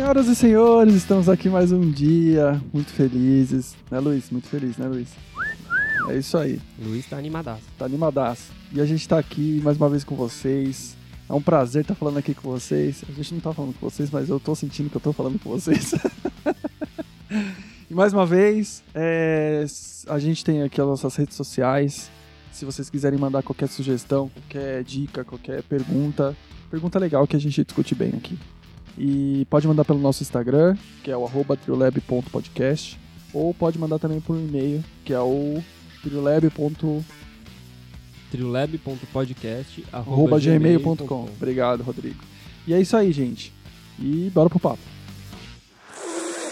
Senhoras e senhores, estamos aqui mais um dia, muito felizes. Né, Luiz? Muito feliz, né, Luiz? É isso aí, Luiz tá animadaço. tá animadaço. E a gente tá aqui mais uma vez com vocês. É um prazer estar falando aqui com vocês. A gente não tá falando com vocês, mas eu tô sentindo que eu tô falando com vocês. e mais uma vez, é, a gente tem aqui as nossas redes sociais. Se vocês quiserem mandar qualquer sugestão, qualquer dica, qualquer pergunta, pergunta legal que a gente discute bem aqui. E pode mandar pelo nosso Instagram, que é o arroba triolab.podcast, ou pode mandar também por e-mail, que é o triolab.gmail.com. triolab.podcast arroba gmail.com. Obrigado, Rodrigo. E é isso aí, gente. E bora pro papo.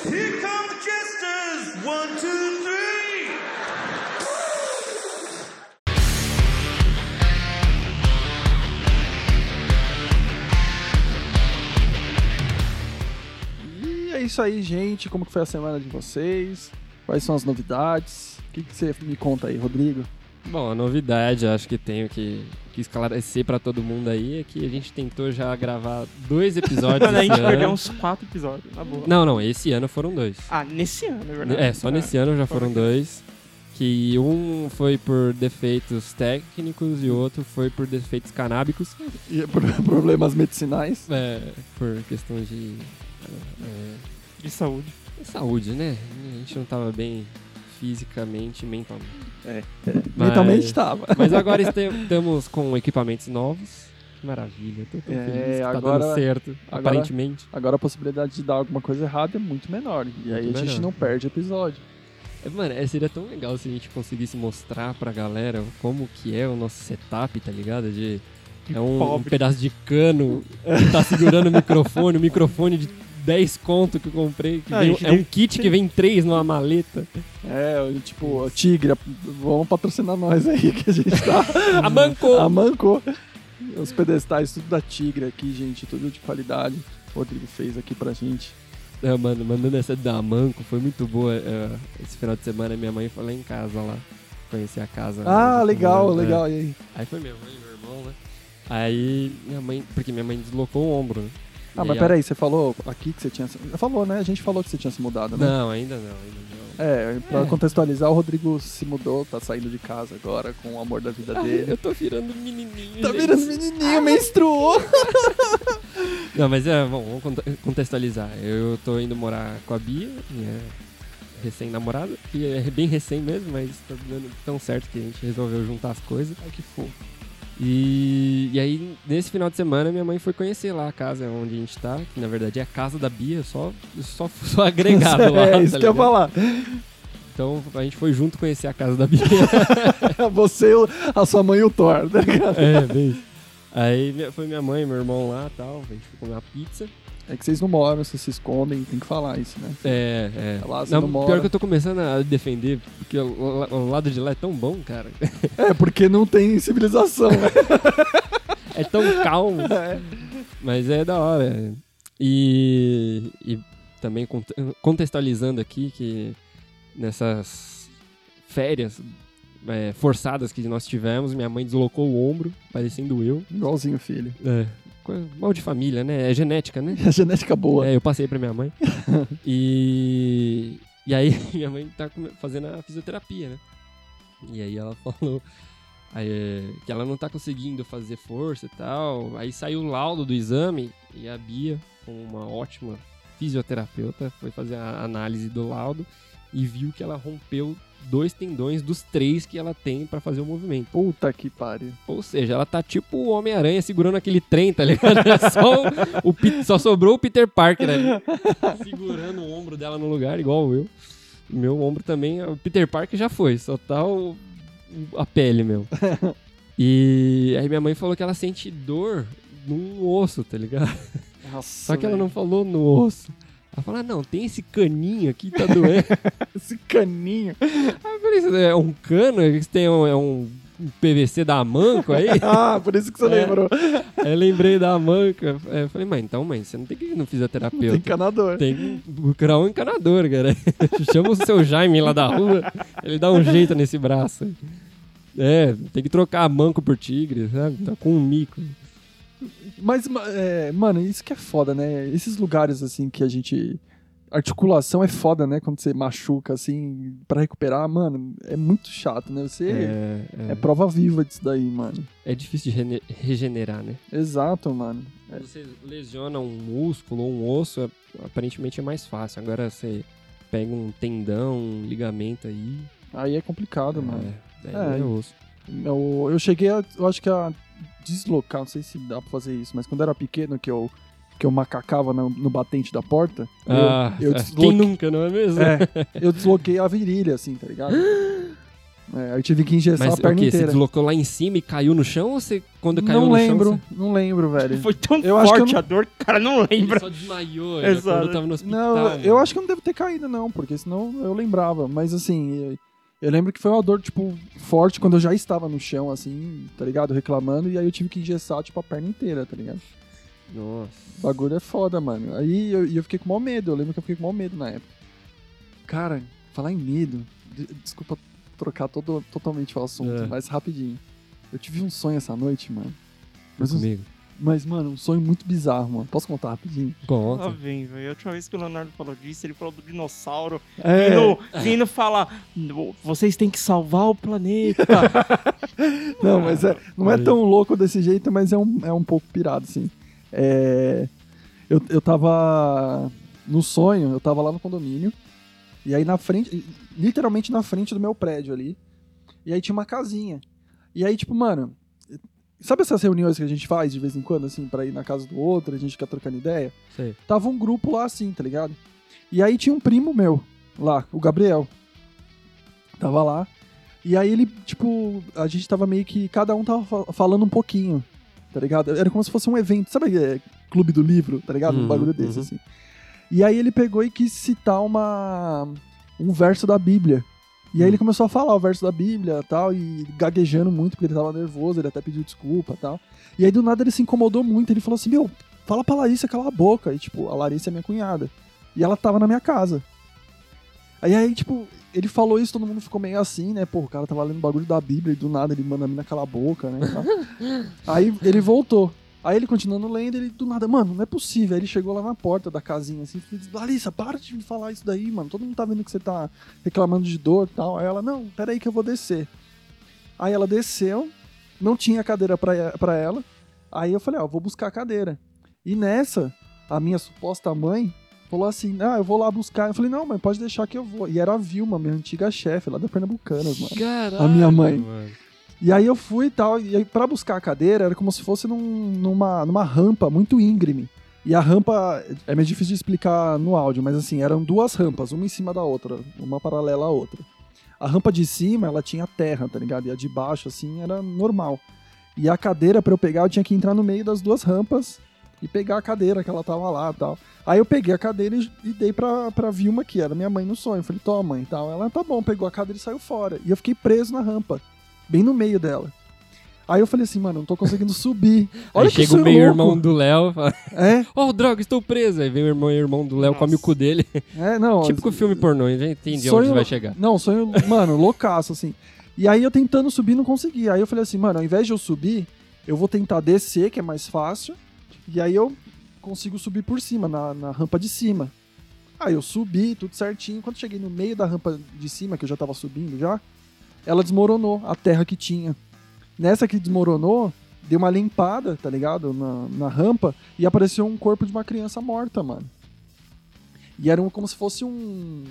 Here come the jesters! One, two, é isso aí, gente. Como que foi a semana de vocês? Quais são as novidades? O que, que você me conta aí, Rodrigo? Bom, a novidade, acho que tenho que, que esclarecer pra todo mundo aí é que a gente tentou já gravar dois episódios Mano, a gente ano. perdeu uns quatro episódios, na boa. Não, não, esse ano foram dois. Ah, nesse ano, é verdade. É, só nesse ano já foram dois. Que um foi por defeitos técnicos e outro foi por defeitos canábicos. E por problemas medicinais? É, por questão de é, De saúde. saúde, né? A gente não tava bem fisicamente e mentalmente. É, Mas- Mentalmente tava. Mas agora estamos com equipamentos novos. Maravilha, tô tão É, feliz que tá agora- dando certo, agora- aparentemente. Agora a possibilidade de dar alguma coisa errada é muito menor. E aí Muito a gente menor. não perde episódio. É, Mano, é, seria tão legal se a gente conseguisse mostrar pra galera como que é o nosso setup, tá ligado? De, é um, um pedaço de cano que tá segurando o microfone, o microfone de 10 conto que eu comprei. que Ah, vem- é um kit que vem três numa maleta. É, tipo, Tigre, vamos patrocinar nós aí que a gente tá. A Manco! A Manco. Os pedestais, tudo da Tigre aqui, gente, tudo de qualidade. O Rodrigo fez aqui pra gente. É, mano, mandando essa da Manco, foi muito boa. é, esse final de semana minha mãe foi lá em casa lá. Conhecer a casa. Ah, onde eu legal, moro, é. legal. E aí? Aí foi minha mãe e meu irmão, né? Aí minha mãe, porque minha mãe deslocou o ombro, né? Ah, mas aí peraí, você falou aqui que você tinha. Falou, né? A gente falou que você tinha se mudado, né? Não, ainda não, ainda não. É, pra É. contextualizar, o Rodrigo se mudou, tá saindo de casa agora com o amor da vida Ai, dele. eu tô virando menininho. Tá gente. virando menininho, menstruou! Não, mas é, bom, vamos conte- contextualizar. Eu tô indo morar com a Bia, minha recém-namorada, que é bem recém mesmo, mas tá dando tão certo que a gente resolveu juntar as coisas. Ai, que fofo. E, e aí, nesse final de semana, minha mãe foi conhecer lá a casa onde a gente tá, que na verdade é a casa da Bia, só, só, só agregado lá. é, isso tá que eu ia falar. Então a gente foi junto conhecer a casa da Bia. Você, a sua mãe e o Thor, tá ligado? é, bem. Aí foi minha mãe, meu irmão lá e tal, a gente foi comer uma pizza. É que vocês não moram, vocês se escondem, tem que falar isso, né? É, é. Lá você Não, não pior que eu tô começando a defender, porque o, o- lado de lá é tão bom, cara. É, porque não tem civilização, né? É tão calmo. É. Mas é da hora. E, e também cont- contextualizando aqui que nessas férias é, forçadas que nós tivemos, minha mãe deslocou o ombro, parecendo eu. Igualzinho filho. É. Mal de família, né? É genética, né? A genética boa. É, eu passei pra minha mãe. e, e aí minha mãe tá fazendo a fisioterapia, né? E aí ela falou aí, é, que ela não tá conseguindo fazer força e tal. Aí saiu o laudo do exame e a Bia, com uma ótima fisioterapeuta, foi fazer a análise do laudo e viu que ela rompeu dois tendões dos três que ela tem pra fazer o movimento. Puta que pariu. Ou seja, ela tá tipo o Homem-Aranha segurando aquele trem, tá ligado? É só, o, o só sobrou o Peter Parker ali, segurando o ombro dela no lugar, igual eu. Meu ombro também, o Peter Parker já foi, só tá o- o- a pele, meu. E aí minha mãe falou que ela sente dor num osso, tá ligado? Nossa, Só que ela não falou no osso. Ela falou, ah, não, tem esse caninho aqui, tá doendo. Esse caninho. Eu falei, "Isso é um cano? Isso tem um, é um PVC da Manco aí? Ah, por isso que você É. lembrou. Aí eu lembrei da manca. Aí eu falei, mãe, então, mãe, você não tem que ir no Tem fisioterapeuta. encanador. Tem que procurar um encanador, cara. Chama o seu Jaime lá da rua, ele dá um jeito nesse braço. É, tem que trocar a manco por tigre, sabe? Tá com um mico. Mas, ma- é, mano, isso que é foda, né? Esses lugares, assim, que a gente... Articulação é foda, né? Quando você machuca, assim, pra recuperar, mano, é muito chato, né? Você é, É, é, prova viva disso daí, mano. é difícil de regenerar, né? Exato, mano. Quando você lesiona um músculo ou um osso, é- aparentemente é mais fácil. Agora você pega um tendão, um ligamento aí. Aí é complicado, mano. É, É. é osso. Eu, eu cheguei, a, eu acho que a deslocar, não sei se dá pra fazer isso, mas quando eu era pequeno, que eu, que eu macacava no, no batente da porta, eu- Ah, eu, quem desloquei, nunca, não é mesmo? é, eu desloquei a virilha, assim, tá ligado? É, aí eu tive que engessar Mas a perna o quê? Você inteira. deslocou lá em cima e caiu no chão ou você, quando caiu Não no lembro, chão, não lembro, velho. Foi tão Eu acho que forte eu não- a dor que o cara não você lembra. só desmaiou, ele Exato. acordou, tava no hospital. Não, mano. eu acho que eu não devo ter caído, não, porque senão eu lembrava. Mas assim, eu, lembro que foi uma dor, tipo, forte quando eu já estava no chão, assim, tá ligado? Reclamando, e aí eu tive que engessar, tipo, a perna inteira, tá ligado? Nossa. O bagulho é foda, mano. Aí eu, eu fiquei com maior medo, eu lembro que eu fiquei com maior medo na época. Cara, falar em medo, de- desculpa trocar todo, totalmente o assunto, É. mas rapidinho. Eu tive um sonho essa noite, mano. Mas, um- comigo. Mas, mano, um sonho muito bizarro, mano. Posso contar rapidinho? Lá Conta. vem, velho. A última vez que o Leonardo falou disso, ele falou do dinossauro. É, Vindo, vindo falar, "No- vocês têm que salvar o planeta. Não, mas é, não é tão louco desse jeito, mas é um, é um pouco pirado, assim. É, eu, eu tava no sonho, eu tava lá no condomínio, e aí na frente, literalmente na frente do meu prédio ali, e aí tinha uma casinha. E aí, tipo, mano, sabe essas reuniões que a gente faz de vez em quando, assim, pra ir na casa do outro, a gente fica trocando ideia? Sei. Tava um grupo lá assim, tá ligado? E aí tinha um primo meu lá, o Gabriel. Tava lá. E aí ele, tipo, a gente tava meio que. Cada um tava fa- falando um pouquinho, tá ligado? Era como se fosse um evento, sabe? é, Clube do livro, tá ligado? Um Uhum, bagulho desse, uhum. assim. E aí ele pegou e quis citar uma. um verso da Bíblia. E aí ele começou a falar o verso da Bíblia tal, e gaguejando muito, porque ele tava nervoso, ele até pediu desculpa tal. E aí do nada ele se incomodou muito, ele falou assim: Meu, fala pra Larissa calar a boca. E tipo, a Larissa é minha cunhada. E ela tava na minha casa. Aí aí, tipo, ele falou isso, todo mundo ficou meio assim, né? Pô, o cara tava lendo bagulho da Bíblia e do nada ele manda a mina calar a boca, né? aí ele voltou. Aí ele continuando lendo, ele do nada, mano, não é possível. Aí ele chegou lá na porta da casinha assim, e disse, Larissa, para de me falar isso daí, mano. Todo mundo tá vendo que você tá reclamando de dor e tal. Aí ela, não, peraí que eu vou descer. Aí ela desceu, não tinha cadeira pra, pra ela. Aí eu falei, ó, vou buscar a cadeira. E nessa, a minha suposta mãe falou assim: Ah, eu vou lá buscar. Eu falei, não, mas pode deixar que eu vou. E era a Vilma, minha antiga chefe lá da Pernambucanas, mano. Caralho, A minha mãe. mano. E aí eu fui e tal, e aí pra buscar a cadeira era como se fosse num- numa, numa rampa muito íngreme. E a rampa é meio difícil de explicar no áudio, mas assim, eram duas rampas, uma em cima da outra, uma paralela à outra. A rampa de cima, ela tinha terra, tá ligado? E a de baixo, assim, era normal. E a cadeira, pra eu pegar, eu tinha que entrar no meio das duas rampas e pegar a cadeira que ela tava lá tal. Aí eu peguei a cadeira e, dei pra, pra Vilma, que era minha mãe no sonho. Eu falei, toma, mãe tal. Ela, tá bom, pegou a cadeira e saiu fora. E eu fiquei preso na rampa, bem no meio dela. Aí eu falei assim, mano, não tô conseguindo subir. Olha Aí chega o sonho meio-irmão do Léo e fala: É, Oh, droga, estou preso. Aí vem o irmão e o irmão do Léo, come o Nossa. cu dele. é, não. Típico filme pornô, já entendi onde vai chegar. Não, sonho, mano, loucaço, assim. E aí eu tentando subir, não consegui. Aí eu falei assim, mano, ao invés de eu subir, eu vou tentar descer, que é mais fácil. E aí eu consigo subir por cima, na, na rampa de cima. Aí eu subi, tudo certinho. Quando cheguei no meio da rampa de cima, que eu já tava subindo já, ela desmoronou, a terra que tinha. Nessa que desmoronou, deu uma limpada, tá ligado? Na, na rampa, e apareceu um corpo de uma criança morta, mano. E era um- como se fosse um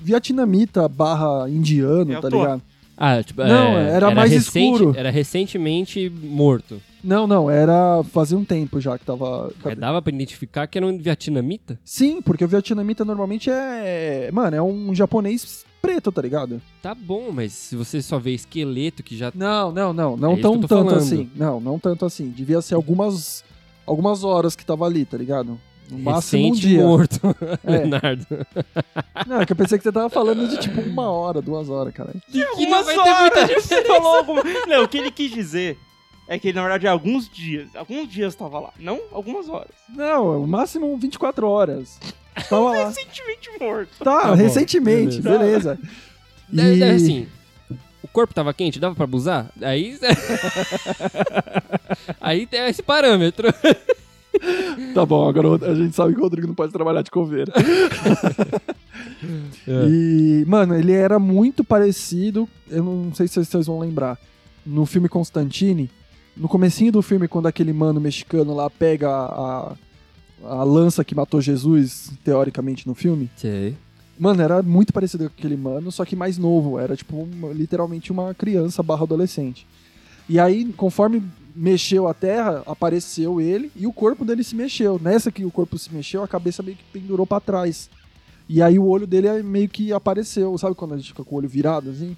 vietnamita barra indiano, É tá ligado? Ah, tipo, Não, é, era mais recente- escuro. Era recentemente morto. Não, não, era fazia um tempo já que tava. Mas dava pra identificar que era um vietnamita? Sim, porque o vietnamita normalmente é. Mano, é um japonês preto, tá ligado? Tá bom, mas se você só vê esqueleto que já. Não, não, não, É não que tão eu tô tanto falando. assim. Não, não tanto assim. Devia ser algumas algumas horas que tava ali, tá ligado? No máximo um Recente dia. morto, É. Leonardo. Não, é que eu pensei que você tava falando de tipo uma hora, duas horas, cara. Que horas, Você falou alguma... Não, o que ele quis dizer é que, na verdade, alguns dias. Alguns dias tava lá. Não algumas horas. Não, o máximo 24 horas. Tava lá. Recentemente morto. Tá, Tá bom, recentemente, beleza. beleza. E- deve, assim, o corpo tava quente, dava pra abusar? Aí. aí tem esse parâmetro. Tá bom, agora a gente sabe que o Rodrigo não pode trabalhar de coveira. É. E, mano, ele era muito parecido, eu não sei se vocês vão lembrar, no filme Constantine, no comecinho do filme, quando aquele mano mexicano lá pega a, a, a lança que matou Jesus, teoricamente, no filme, Sei. Mano, era muito parecido com aquele mano, só que mais novo. Era, tipo, uma- literalmente uma criança barra adolescente. E aí, conforme mexeu a terra, apareceu ele e o corpo dele se mexeu. Nessa que o corpo se mexeu, a cabeça meio que pendurou pra trás. E aí o olho dele é meio que apareceu. Sabe quando a gente fica com o olho virado, assim?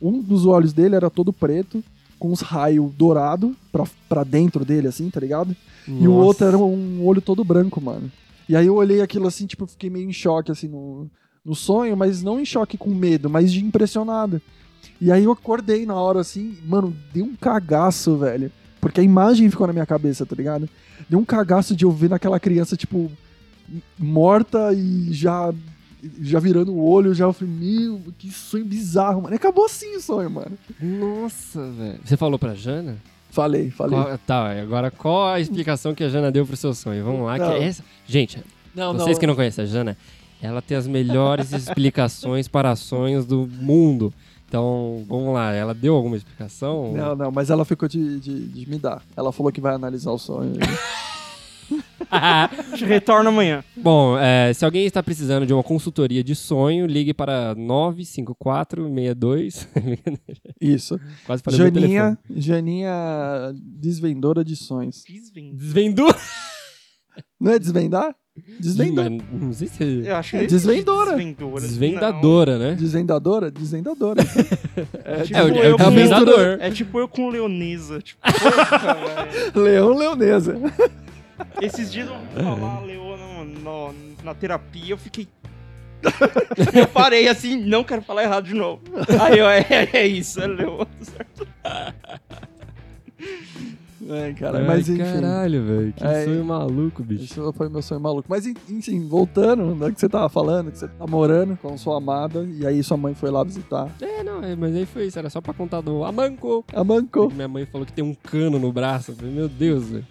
Um dos olhos dele era todo preto, com uns raios dourados pra, pra dentro dele, assim, tá ligado? E o Nossa. outro era um olho todo branco, mano. E aí eu olhei aquilo assim, tipo, eu fiquei meio em choque, assim, no, no sonho, mas não em choque com medo, mas de impressionado. E aí eu acordei na hora, assim, mano, deu um cagaço, velho. Porque a imagem ficou na minha cabeça, tá ligado? Deu um cagaço de eu ver naquela criança, tipo, morta e já já virando o olho, já eu falei, meu, que sonho bizarro, mano. E acabou assim o sonho, mano. Nossa, velho. Você falou pra Jana? Falei, falei. Qual- tá, agora qual a explicação que a Jana deu pro seu sonho? Vamos lá, que Não. é essa. Gente, Não, vocês que não conhecem a Jana, ela tem as melhores explicações para sonhos do mundo. Então, vamos lá, ela deu alguma explicação? Não, não, mas ela ficou de, de, de me dar. Ela falou que vai analisar o sonho. A gente retorna amanhã. Bom, é, se alguém está precisando de uma consultoria de sonho, ligue para 95462. Isso. Quase falei. Janinha, Janinha desvendora de sonhos. Desvendo. Desvendou? Não é desvendar? Desvendor. Mas Não sei se Eu acho que É desvendora. Desvendora. Desvendadora, né? Desvendadora? Desvendadora. É, Tipo É, o- é eu o com- desvendador. É tipo eu com leonesa. Tipo. Leão Leonesa. Esses dias eu ouvi falar leona no, no- na terapia, eu fiquei. eu parei assim, não quero falar errado de novo. Aí eu, é, é isso, é leona, certo? É, cara, Ai, mas enfim. Caralho, velho. Que É, sonho maluco, bicho. Isso foi meu sonho maluco. Mas enfim, voltando no que você tava falando, que você tá morando com sua amada, e aí sua mãe foi lá visitar. É, não, é, mas aí foi isso. Era só pra contar do Amanco. A mancou. Minha mãe falou que tem um cano no braço. Eu falei, meu Deus, velho.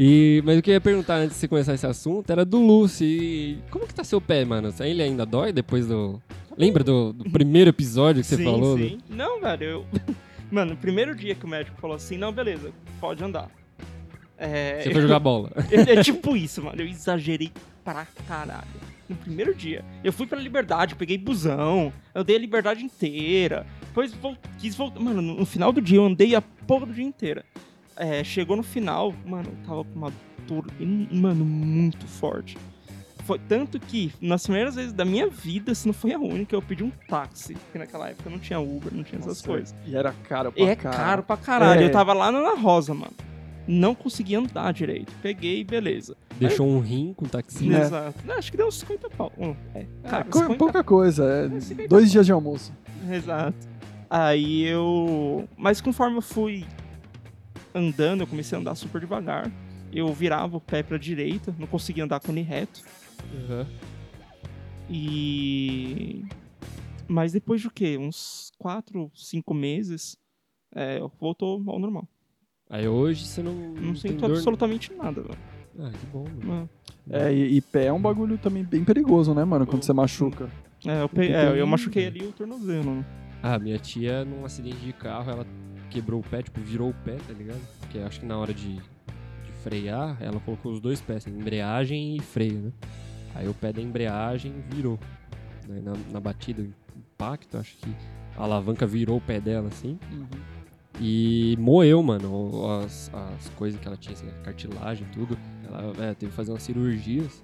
E, mas o que eu ia perguntar antes de você começar esse assunto era do Lucy. Como que tá seu pé, mano? Ele ainda dói depois do. Lembra do, do primeiro episódio que você sim, falou? sim. Não, velho, eu. Mano, no primeiro dia que o médico falou assim, não, beleza, pode andar. É, Você foi jogar bola. É, é tipo isso, mano. Eu exagerei pra caralho. No primeiro dia. Eu fui pra liberdade, peguei busão, eu dei a liberdade inteira. Depois vol- quis voltar. Mano, no, no final do dia eu andei a porra do dia inteira. É, chegou no final, mano, eu tava com uma dor, mano, muito forte. Foi tanto que, nas primeiras vezes da minha vida, se não foi a única, eu pedi um táxi. Porque naquela época não tinha Uber, não tinha essas Nossa, coisas. E era caro pra é caralho. caro pra caralho. É. Eu tava lá na Ana Rosa, mano. Não conseguia andar direito. Peguei, beleza. Deixou um rim com taxi. É. Exato. Não, acho que deu uns 50 pau. Hum, É, É, cara, co- 50 pouca coisa, é É, 50 dois dias de almoço. Exato. Aí eu. Mas conforme eu fui andando, eu comecei a andar super devagar. Eu virava o pé pra direita, não conseguia andar com ele reto. Uhum. E. Mas depois de o quê? Uns 4, 5 meses, é, voltou ao normal. Aí hoje você não. Não sinto dor- absolutamente nada, velho. Ah, que bom, mano. É, e, e pé é um bagulho também bem perigoso, né, mano? Quando você machuca. É, eu, pe- é, eu machuquei ali o tornozelo. né? Ah, minha tia, num acidente de carro, ela quebrou o pé, tipo, virou o pé, tá ligado? Porque acho que na hora de, de frear, ela colocou os dois pés, assim, embreagem e freio, né? Aí o pé da embreagem virou. Né? Na, na batida, impacto, acho que a alavanca virou o pé dela, assim. E moeu, mano, as, as coisas que ela tinha, assim, a cartilagem e tudo. Ela é, teve que fazer umas cirurgias.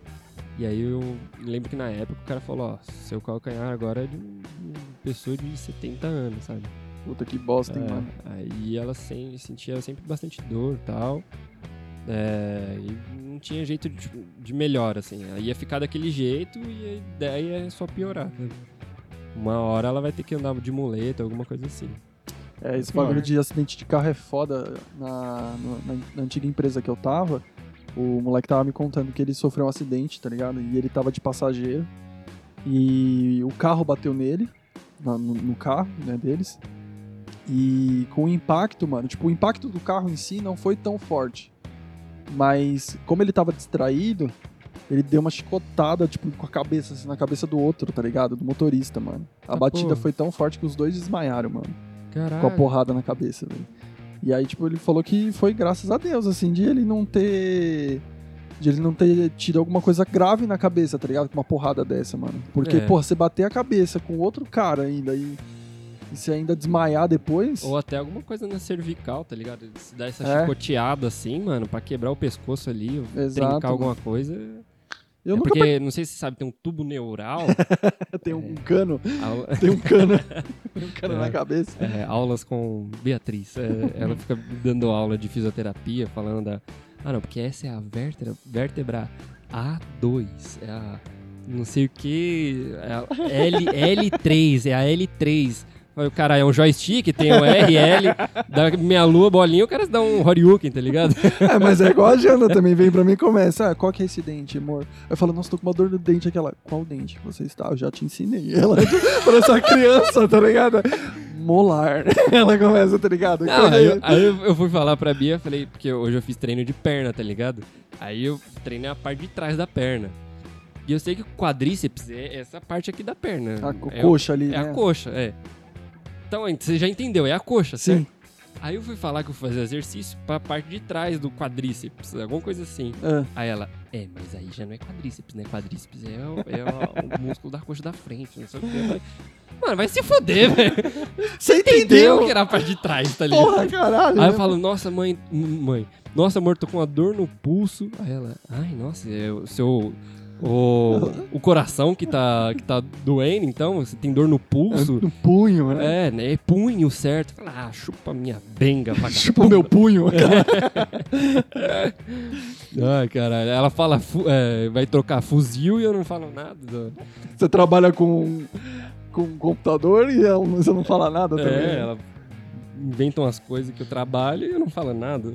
E aí eu lembro que na época o cara falou, ó, seu calcanhar agora é de um- uma pessoa de 70 anos, sabe? Puta que bosta, hein, É, mano. Aí ela sem- sentia sempre bastante dor e tal. É, e não tinha jeito de, tipo, de melhor, assim. Aí ia ficar daquele jeito e a ideia é só piorar. né? Uma hora ela vai ter que andar de muleta, alguma coisa assim. É, esse bagulho de acidente de carro é foda. Na, na, na antiga empresa que eu tava, o moleque tava me contando que ele sofreu um acidente, tá ligado? E ele tava de passageiro. E o carro bateu nele, no, no carro né, deles. E com o impacto, mano, tipo, o impacto do carro em si não foi tão forte. Mas como ele tava distraído, ele deu uma chicotada, tipo, com a cabeça, assim, na cabeça do outro, tá ligado? Do motorista, mano. A Ah, batida porra. foi tão forte que os dois desmaiaram, mano. Caralho. Com a porrada na cabeça, velho. E aí, tipo, ele falou que foi graças a Deus, assim, de ele não ter. De ele não ter tido alguma coisa grave na cabeça, tá ligado? Com uma porrada dessa, mano. Porque, É. porra, você bater a cabeça com outro cara ainda e, e você ainda desmaiar depois. Ou até alguma coisa na cervical, tá ligado? Se dar essa É. chicoteada assim, mano, pra quebrar o pescoço ali, Exato, trincar alguma coisa. eu é nunca porque, não sei se você sabe, tem um tubo neural. tenho um cano, au- tem um cano, tem um cano É. na cabeça. é, aulas com Beatriz. É, ela fica dando aula de fisioterapia, falando da. Ah, não, porque essa é a vértebra, vértebra A2. É a. Não sei o que. É a L, L3, é a L3. O cara é um joystick, tem o RL, dá meia lua, bolinha, o cara dá um Horyuken, tá ligado? É, mas é igual a Jana também vem pra mim e começa. Ah, qual que é esse dente, amor? Eu falo, nossa, tô com uma dor no dente. Aquela, qual dente que você está? Eu já te ensinei. Ela parece uma criança, tá ligado? Molar. Ela começa, tá ligado? Não, aí, eu, aí eu- fui falar pra Bia, falei, porque hoje eu fiz treino de perna, tá ligado? Aí eu treinei a parte de trás da perna. E eu sei que o quadríceps é essa parte aqui da perna. A é, coxa ali, É né? a coxa, é. Então, você já entendeu, é a coxa, Sim. certo? Aí eu fui falar que eu fazia exercício pra parte de trás do quadríceps, alguma coisa assim. Ah, Aí ela, é, mas aí já não é quadríceps, né? Quadríceps é o, é o- o músculo da coxa da frente, não sei o que. Eu Mano, vai se foder, velho. Você Entendeu entendeu? que era a parte de trás, tá ligado? Porra, caralho. Aí eu né? falo, nossa, mãe, mãe, nossa, amor, tô com uma dor no pulso. Aí ela, ai, nossa, é o seu. O, o coração que tá, que tá doendo, então? Você tem dor no pulso? No punho, né? É, né? É punho certo. Fala, ah, chupa minha benga, vagabunda. Chupa o meu punho. Ai, caralho. Ela fala, é, vai trocar fuzil e eu não falo nada. Você trabalha com, com um computador e ela- você não fala nada também. É, ela inventa umas coisas que eu trabalho e eu não falo nada.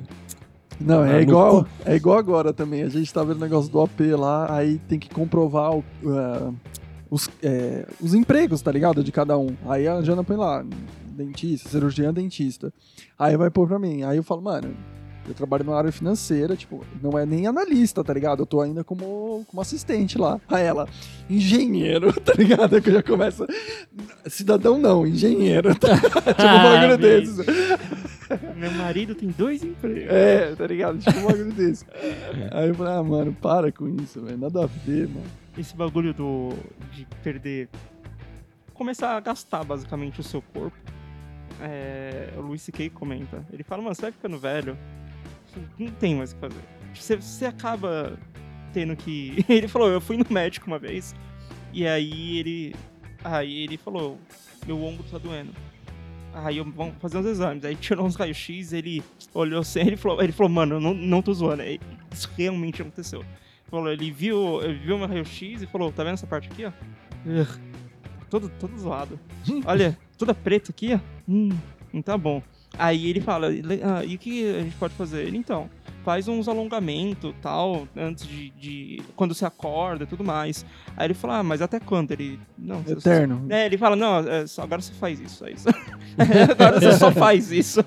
Não, Ah, é no igual, é igual agora também. A gente tá vendo o negócio do AP lá, aí tem que comprovar o, ah, os, é, os empregos, tá ligado? De cada um. Aí a Jana põe lá, dentista, cirurgião, dentista. Aí vai pôr pra mim. Aí eu falo, mano, eu trabalho na área financeira, tipo, não é nem analista, tá ligado? Eu tô ainda como, como assistente lá. Aí ela, engenheiro, tá ligado? Que eu já começo. Cidadão não, engenheiro. Tá? tipo um bagulho Ah, desses. Meu marido tem dois empregos. É, tá ligado? Tipo um bagulho desse. Aí eu falei, ah, mano, para com isso, velho. Nada a ver, mano. Esse bagulho do de perder. Começar a gastar basicamente o seu corpo. É, o Luis C.K. comenta. Ele fala, mano, você vai ficando velho. Não tem mais o que fazer. Você, você acaba tendo que. Ele falou, eu fui no médico uma vez. E aí ele. Aí ele falou, meu ombro tá doendo. Aí eu, vamos fazer uns exames. Aí tirou uns raios-x, ele olhou assim, ele falou, ele falou, mano, eu não, não tô zoando. Aí, Isso realmente aconteceu. Falou, ele viu, ele viu meu raio-x e falou, tá vendo essa parte aqui, ó? Ugh, todo, todo zoado. Olha, toda preta aqui, ó. Hum, não tá bom. Aí ele fala, "Le- ah, e o que a gente pode fazer? Ele, então, faz uns alongamentos, tal, antes de, de- quando você acorda e tudo mais. Aí ele fala, ah, mas até quando? Ele, não, você- Eterno. é, ele fala, não, é agora você faz isso, é isso. agora você só faz isso.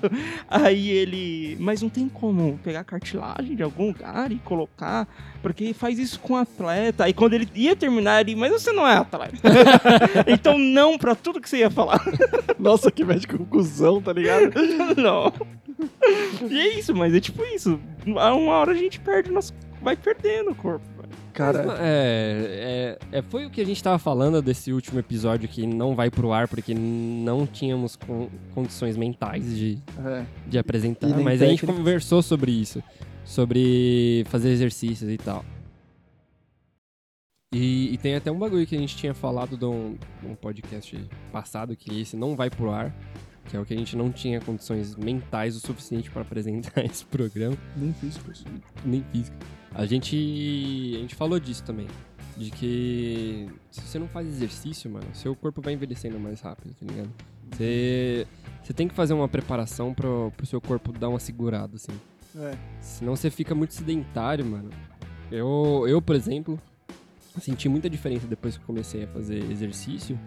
Aí ele, mas não tem como pegar cartilagem de algum lugar e colocar, porque faz isso com atleta. Aí quando ele ia terminar, ele, mas você não é atleta. então não pra tudo que você ia falar. Nossa, que médico cuzão, tá ligado? não. E é isso, mas é tipo isso. A uma hora a gente perde, nosso, vai perdendo o corpo. Cara, É, é, é, foi o que a gente tava falando desse último episódio que não vai pro ar porque não tínhamos con- condições mentais de, é. de apresentar. Mas a gente conversou sobre isso. Sobre fazer exercícios e tal. E, e tem até um bagulho que a gente tinha falado de um, de um podcast passado, que esse não vai pro ar. Que é o que a gente não tinha condições mentais o suficiente para apresentar esse programa Nem isso. nem física. A gente, a gente falou disso também. De que se você não faz exercício, mano, seu corpo vai envelhecendo mais rápido, tá ligado? Você, você tem que fazer uma preparação pro, pro seu corpo dar uma segurada, assim. É. Senão você fica muito sedentário, mano. Eu, eu, por exemplo, senti muita diferença depois que comecei a fazer exercício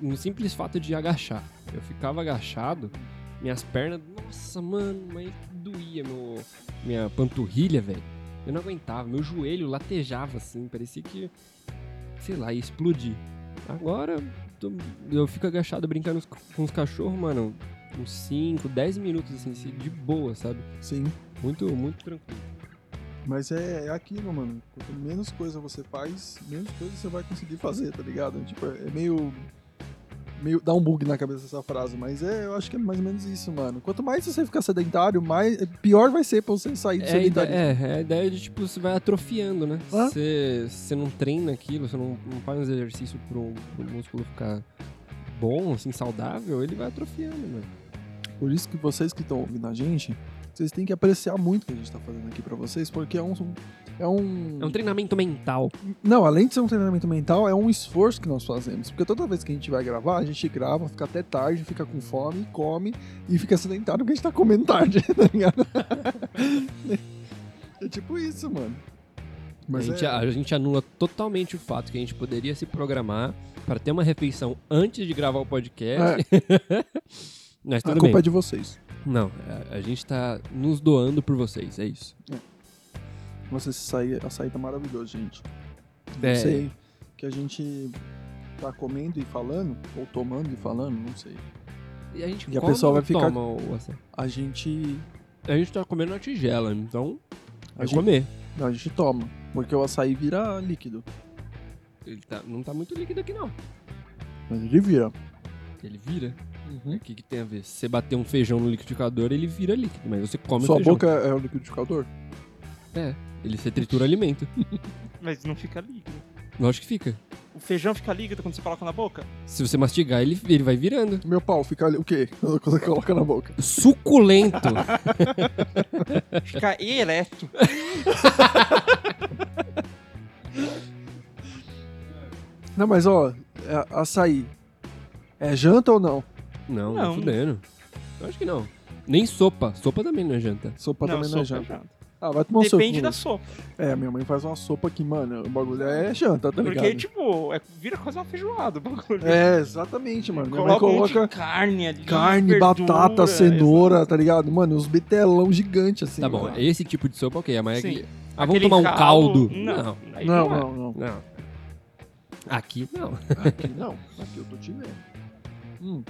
no simples fato de agachar. Eu ficava agachado minhas pernas, nossa, mano, mas doía meu, minha panturrilha, velho. Eu não aguentava, meu joelho latejava assim, parecia que, sei lá, ia explodir. Agora tô- eu fico agachado brincando com os cachorros, mano, uns 5, 10 minutos assim, de boa, sabe? Sim. Muito, muito tranquilo. Mas é, é aquilo, mano. Quanto menos coisa você faz, menos coisa você vai conseguir fazer, tá ligado? Tipo, é meio. Meio dá um bug na cabeça essa frase, mas é, eu acho que é mais ou menos isso, mano. Quanto mais você ficar sedentário, mais pior vai ser pra você sair do É, sedentarismo. é, é a ideia de, tipo, você vai atrofiando, né? Hã? Você, você não treina aquilo, você não, não faz uns exercícios pro, pro músculo ficar bom, assim, saudável, ele vai atrofiando, mano. Por isso que vocês que estão ouvindo a gente, vocês têm que apreciar muito o que a gente tá fazendo aqui pra vocês, porque é um. É um. É um treinamento mental. Não, além de ser um treinamento mental, é um esforço que nós fazemos. Porque toda vez que a gente vai gravar, a gente grava, fica até tarde, fica com fome, come e fica sedentário porque a gente tá comendo tarde, tá ligado? é tipo isso, mano. Mas a, gente, é, a gente anula totalmente o fato que a gente poderia se programar para ter uma refeição antes de gravar o podcast. Mas a culpa bem. é de vocês. Não, a, a gente tá nos doando por vocês, é isso. Vocês açaí, açaí tá maravilhoso, gente. Não É. sei que a gente tá comendo e falando, ou tomando e falando, não sei. E a gente E a pessoa vai ficar- toma o açaí? A gente. A gente tá comendo na tigela, então A vai gente, comer. não, a gente toma. Porque o açaí vira líquido. Ele tá- não tá muito líquido aqui, não. Mas ele vira. Ele vira. Uhum. O que, que tem a ver? Se você bater um feijão no liquidificador, ele vira líquido, mas você come Sua o feijão. boca é o liquidificador? É, ele se tritura alimento. Mas não fica líquido. Lógico que fica. O feijão fica líquido quando você coloca na boca? Se você mastigar, ele, ele vai virando. Meu pau fica ali. O quê? Quando você coloca na boca. Suculento. Fica ereto. Não, mas ó, é, açaí. É janta ou não? não, Não. não, fudendo. Eu acho que não. Nem sopa. Sopa também não é janta. Sopa não, também não é janta. é janta. Ah, vai tomar um Depende da sopa. É, minha mãe faz uma sopa que, mano, o bagulho é janta, tá Porque, ligado? tipo, é, vira quase uma feijoada o bagulho. É, exatamente, mano. Minha mãe Coloca um carne ali. carne, verdura, batata, cenoura, tá ligado? Mano, uns bitelão gigante assim. Tá bom, mano. esse tipo de sopa, ok. Mas é Sim. aquele... Ah, vamos Aquele tomar um caldo? Não, aí Não, é. não, não. Não. Aqui, não. Aqui não. Aqui eu tô te vendo. Hum.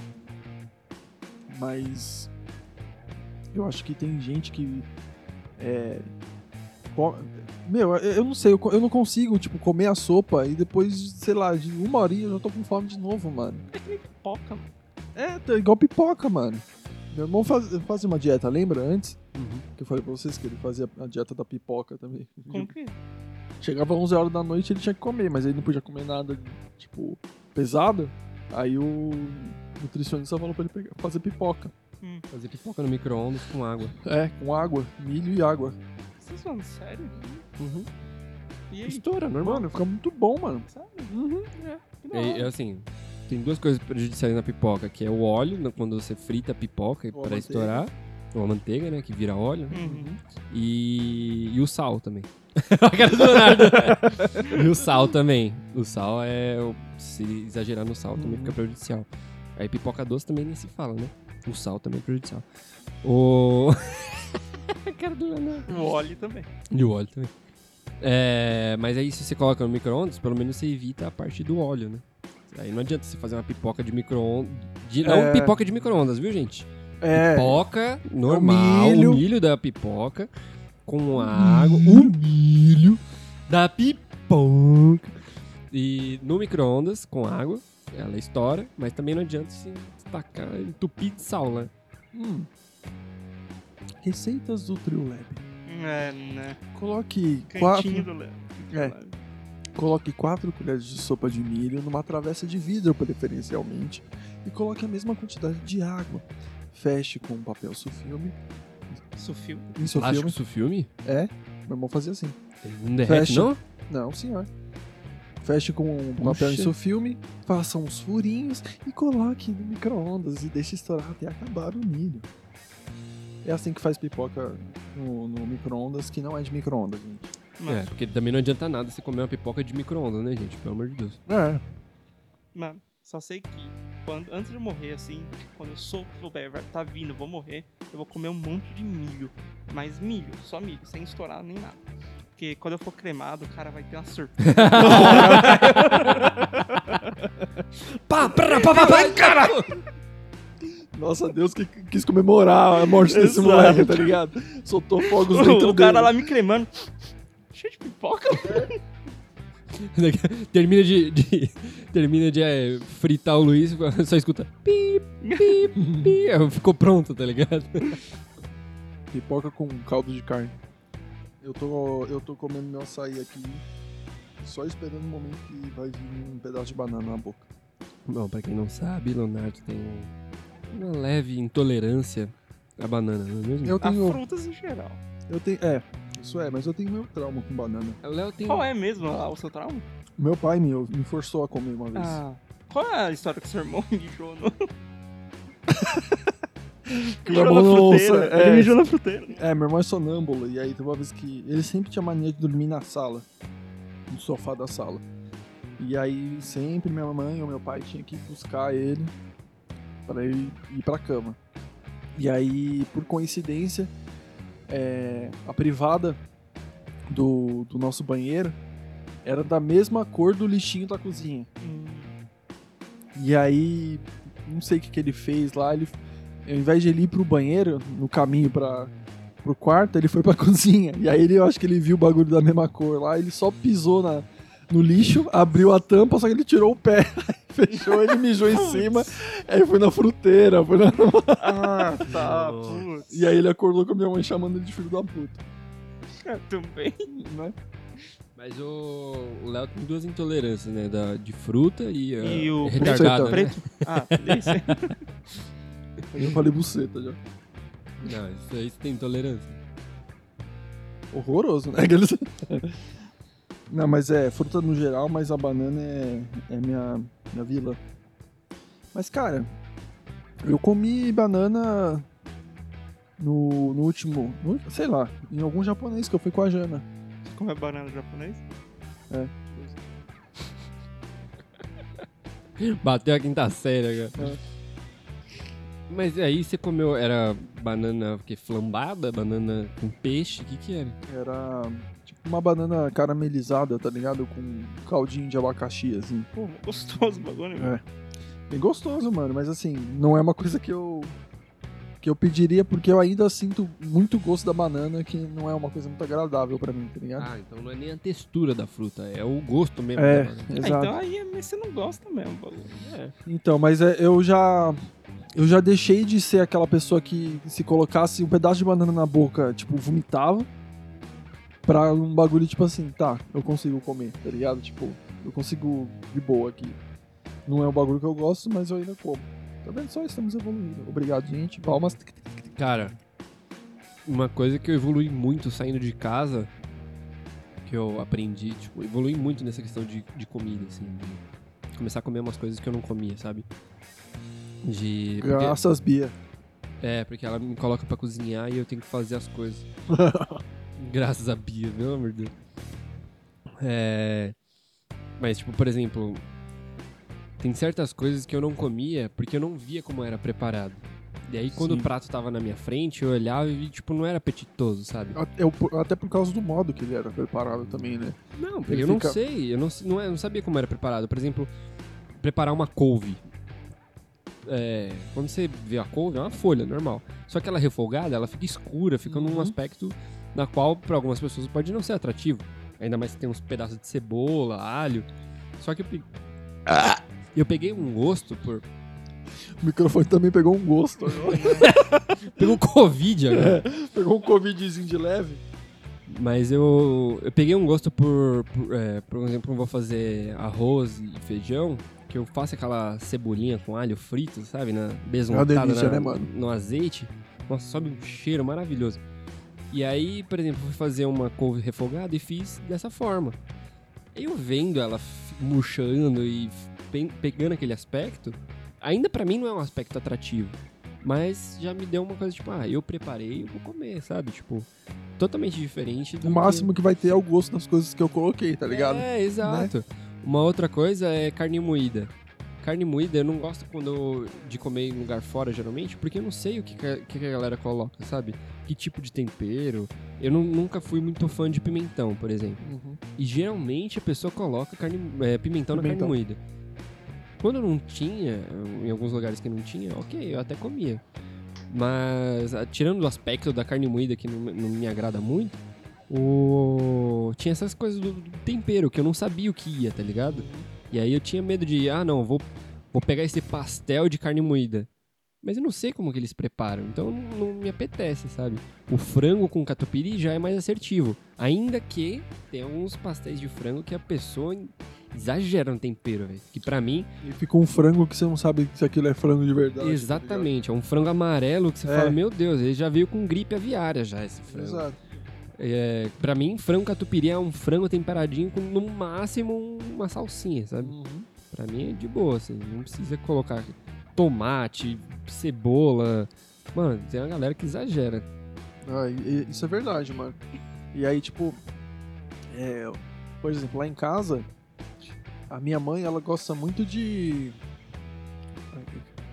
Mas. Eu acho que tem gente que. É. Meu, eu não sei, eu não consigo, tipo, comer a sopa e depois, sei lá, de uma horinha eu já tô com fome de novo, mano. Pipoca, mano. É, tá igual pipoca, mano. Meu irmão faz, fazia uma dieta, lembra antes? Uhum. Que eu falei pra vocês que ele fazia a dieta da pipoca também. Como que? Chegava 11 horas da noite ele tinha que comer, mas ele não podia comer nada, tipo, pesado. Aí o nutricionista falou pra ele pegar- fazer pipoca. Fazer pipoca no micro-ondas com água. É, com água, milho e água. Vocês falando sério? Uhum. E aí? Estoura, normal. Mano, fica muito bom, mano. Sério? Uhum. É, hora. é assim, tem duas coisas prejudiciais na pipoca, que é o óleo, né, quando você frita a pipoca para manteiga. estourar, ou a manteiga, né, que vira óleo, né, Uhum. e, e o sal também. a cara do Leonardo. e o sal também. O sal é, se exagerar no sal também Uhum. fica prejudicial. Aí pipoca doce também nem se fala, né? O sal também é prejudicial. O... a cara do Leonardo. O óleo também. E o óleo também. É, mas aí se você coloca no micro-ondas, pelo menos você evita a parte do óleo, né? Aí não adianta você fazer uma pipoca de micro-ondas. Não É. pipoca de micro-ondas, viu, gente? É, Pipoca normal, o milho. milho. da pipoca com água. O milho da pipoca. E no micro-ondas com água, ela estoura, mas também não adianta se tacar, entupir de sal, né? hum. Receitas do Trio Lab. É, né? Coloque Cantinho quatro, do Léo. É. coloque quatro colheres de sopa de milho numa travessa de vidro, preferencialmente, e coloque a mesma quantidade de água. Feche com um papel sulfilme. Sufil. Em Plástico sulfilme? sulfilme? É, meu irmão fazia assim. Ele Não derrete, Fecha. não? Não, senhor. Feche com um papel Puxa. isofilme, faça uns furinhos e coloque no micro-ondas e deixe estourar até acabar o milho. É assim que faz pipoca no, no micro-ondas, que não é de micro-ondas, gente. É, Mano, porque também não adianta nada você comer uma pipoca de micro-ondas, né, gente? Pelo amor de Deus. É. mano, só sei que quando, antes de eu morrer, assim, quando eu sou, souber, vai tá vindo, vou morrer, eu vou comer um monte de milho. Mas milho, só milho, sem estourar nem nada. Porque quando eu for cremado, o cara vai ter uma surpresa. Pá, pá, pá, pá, pá, cara! Nossa, Deus que quis comemorar a morte desse Exato. moleque, tá ligado? Soltou fogos dentro o cara dele. lá me cremando. Cheio de pipoca. termina de, de- termina de é, fritar o Luiz, só escuta pip, pip, pip. Ficou pronto, tá ligado? Pipoca com caldo de carne. Eu tô, eu tô comendo meu açaí aqui, só esperando o momento que vai vir um pedaço de banana na boca. Bom, pra quem não sabe, Leonardo tem uma leve intolerância à banana, não é mesmo? Eu A tenho, frutas em geral. eu tenho, é, isso é, mas eu tenho meu trauma com banana. O Léo tem. Qual é mesmo ah, o seu trauma? Meu pai me, me forçou a comer uma vez. Ah, qual é a história que seu irmão mijou no... Meu irmão não é. Ele mijou na fruteira. É, meu irmão é sonâmbulo, e aí teve uma vez que ele sempre tinha mania de dormir na sala, no sofá da sala. E aí sempre minha mãe ou meu pai tinha que buscar ele para ele ir pra cama. E aí, por coincidência, é, a privada do, do nosso banheiro era da mesma cor do lixinho da cozinha. Hum, E aí, não sei o que, que ele fez lá, ele, ao invés de ele ir pro banheiro, no caminho para pro quarto, ele foi pra cozinha. E aí ele, eu acho que ele viu o bagulho da mesma cor lá, ele só pisou na, no lixo, abriu a tampa, só que ele tirou o pé, fechou, ele mijou em cima, aí foi na fruteira, foi na... Ah, tá. Putz. E aí ele acordou com a minha mãe chamando ele de filho da puta. É, também. Né? Mas o Léo tem duas intolerâncias, né? Da, de fruta e, E o retardada, né? preto. Ah, eu falei buceta já. Não, isso aí você tem intolerância. Horroroso, né? Aqueles- Não, mas é fruta no geral, mas a banana é, é minha, minha vila. Mas, cara, eu comi banana no, no último. no- sei lá, em algum japonês que eu fui com a Jana. Você come banana japonês? Bateu a quinta série agora. É. Mas aí você comeu, era banana que flambada, banana com peixe, o que que era? Era tipo uma banana caramelizada, tá ligado? Com caldinho de abacaxi, assim. Pô, gostoso o bagulho. né? É. Bem gostoso, mano, mas assim, não é uma coisa que eu que eu pediria porque eu ainda sinto muito gosto da banana, que não é uma coisa muito agradável pra mim, tá ligado? Ah, então não é nem a textura da fruta, é o gosto mesmo É, da banana. Ah, exato. então aí mas você não gosta mesmo, o bagulho. É. Então, mas é, eu já eu já deixei de ser aquela pessoa que se colocasse um pedaço de banana na boca, tipo, vomitava, pra um bagulho tipo assim, tá, eu consigo comer, tá ligado? Tipo, eu consigo de boa aqui. Não é um bagulho que eu gosto, mas eu ainda como. Tá vendo só? Estamos evoluindo. Obrigado, gente. Palmas. Cara, uma coisa que eu evolui muito saindo de casa, que eu aprendi, tipo, evolui muito nessa questão de, de comida, assim, de começar a comer umas coisas que eu não comia, sabe? De. porque- Graças, Bia. É, porque ela me coloca pra cozinhar e eu tenho que fazer as coisas. Graças a Bia, pelo amor de Deus. É. Mas, tipo, por exemplo, tem certas coisas que eu não comia porque eu não via como era preparado. E aí, quando Sim. o prato tava na minha frente, eu olhava e, tipo, não era apetitoso, sabe? Até, por causa do modo que ele era preparado também, né? Não, porque Ele eu não fica- sei, eu não, não, é- eu não sabia como era preparado. Por exemplo, preparar uma couve. É, quando você vê a couve, é uma folha, normal. Só que ela refogada, ela fica escura, fica num Uhum. aspecto na qual, para algumas pessoas, pode não ser atrativo. Ainda mais se tem uns pedaços de cebola, alho. Só que eu, pe- eu peguei um gosto por. O microfone também pegou um gosto agora. Pegou Covid agora. pegou um covidzinho de leve. Mas eu, eu peguei um gosto por, por, é, por exemplo, eu vou fazer arroz e feijão, que eu faço aquela cebolinha com alho frito, sabe? Na, besuntada É uma delícia, na- né, mano? no azeite. Nossa, sobe um cheiro maravilhoso. E aí, por exemplo, fui fazer uma couve refogada e fiz dessa forma. Eu vendo ela murchando e pe- pegando aquele aspecto, ainda pra mim não é um aspecto atrativo. Mas já me deu uma coisa tipo, ah, eu preparei, eu vou comer, sabe? Tipo, totalmente diferente do O máximo que vai ter é o gosto das coisas que eu coloquei, tá ligado? É, exato. Uma outra coisa é carne moída. carne moída eu não gosto quando de comer em lugar fora, geralmente, porque eu não sei o que, que, a- galera coloca, sabe? Que tipo de tempero. Eu não- nunca fui muito fã de pimentão, por exemplo. Uhum. E geralmente a pessoa coloca carne, é, pimentão, na Pimentão. carne moída. Quando não tinha, em alguns lugares que não tinha, ok, eu até comia. Mas, tirando o aspecto da carne moída que não, não me agrada muito, o... tinha essas coisas do, tempero que eu não sabia o que ia, tá ligado? E aí eu tinha medo de, ah não, vou, vou pegar esse pastel de carne moída. Mas eu não sei como que eles preparam, então não, não me apetece, sabe? O frango com catupiry já é mais assertivo. Ainda que tem alguns pastéis de frango que a pessoa exagera no tempero, velho. Que pra mim, E fica um frango que você não sabe se aquilo é frango de verdade. tá exatamente, é um frango amarelo que você É. fala, meu Deus, ele já veio com gripe aviária já, esse frango. Exato. É, pra mim, frango catupiry é um frango temperadinho com no máximo uma salsinha, sabe? Uhum. Pra mim é de boa, assim. Não precisa colocar tomate, cebola. Mano, tem uma galera que exagera. Ah, isso é verdade, mano. E aí, tipo, é, por exemplo, lá em casa, a minha mãe, ela gosta muito de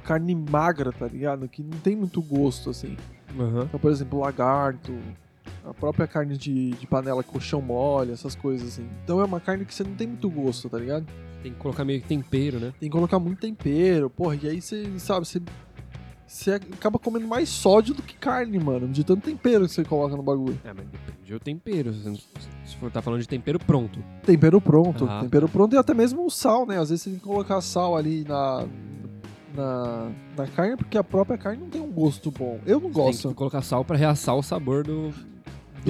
carne magra, tá ligado? Que não tem muito gosto, assim. Aham. Então, por exemplo, lagarto, a própria carne de, de panela, colchão mole, essas coisas assim. Então é uma carne que você não tem muito gosto, tá ligado? Tem que colocar meio que tempero, né? Tem que colocar muito tempero, porra, e aí você, sabe, você, você acaba comendo mais sódio do que carne, mano, de tanto tempero que você coloca no bagulho. É, mas depende do tempero. Se for tá falando de tempero pronto. Tempero pronto, Ah. tempero pronto e até mesmo o sal, né? Às vezes você tem que colocar sal ali na, na, na carne, porque a própria carne não tem um gosto bom. Eu não Tem gosto. que colocar sal pra realçar o sabor do,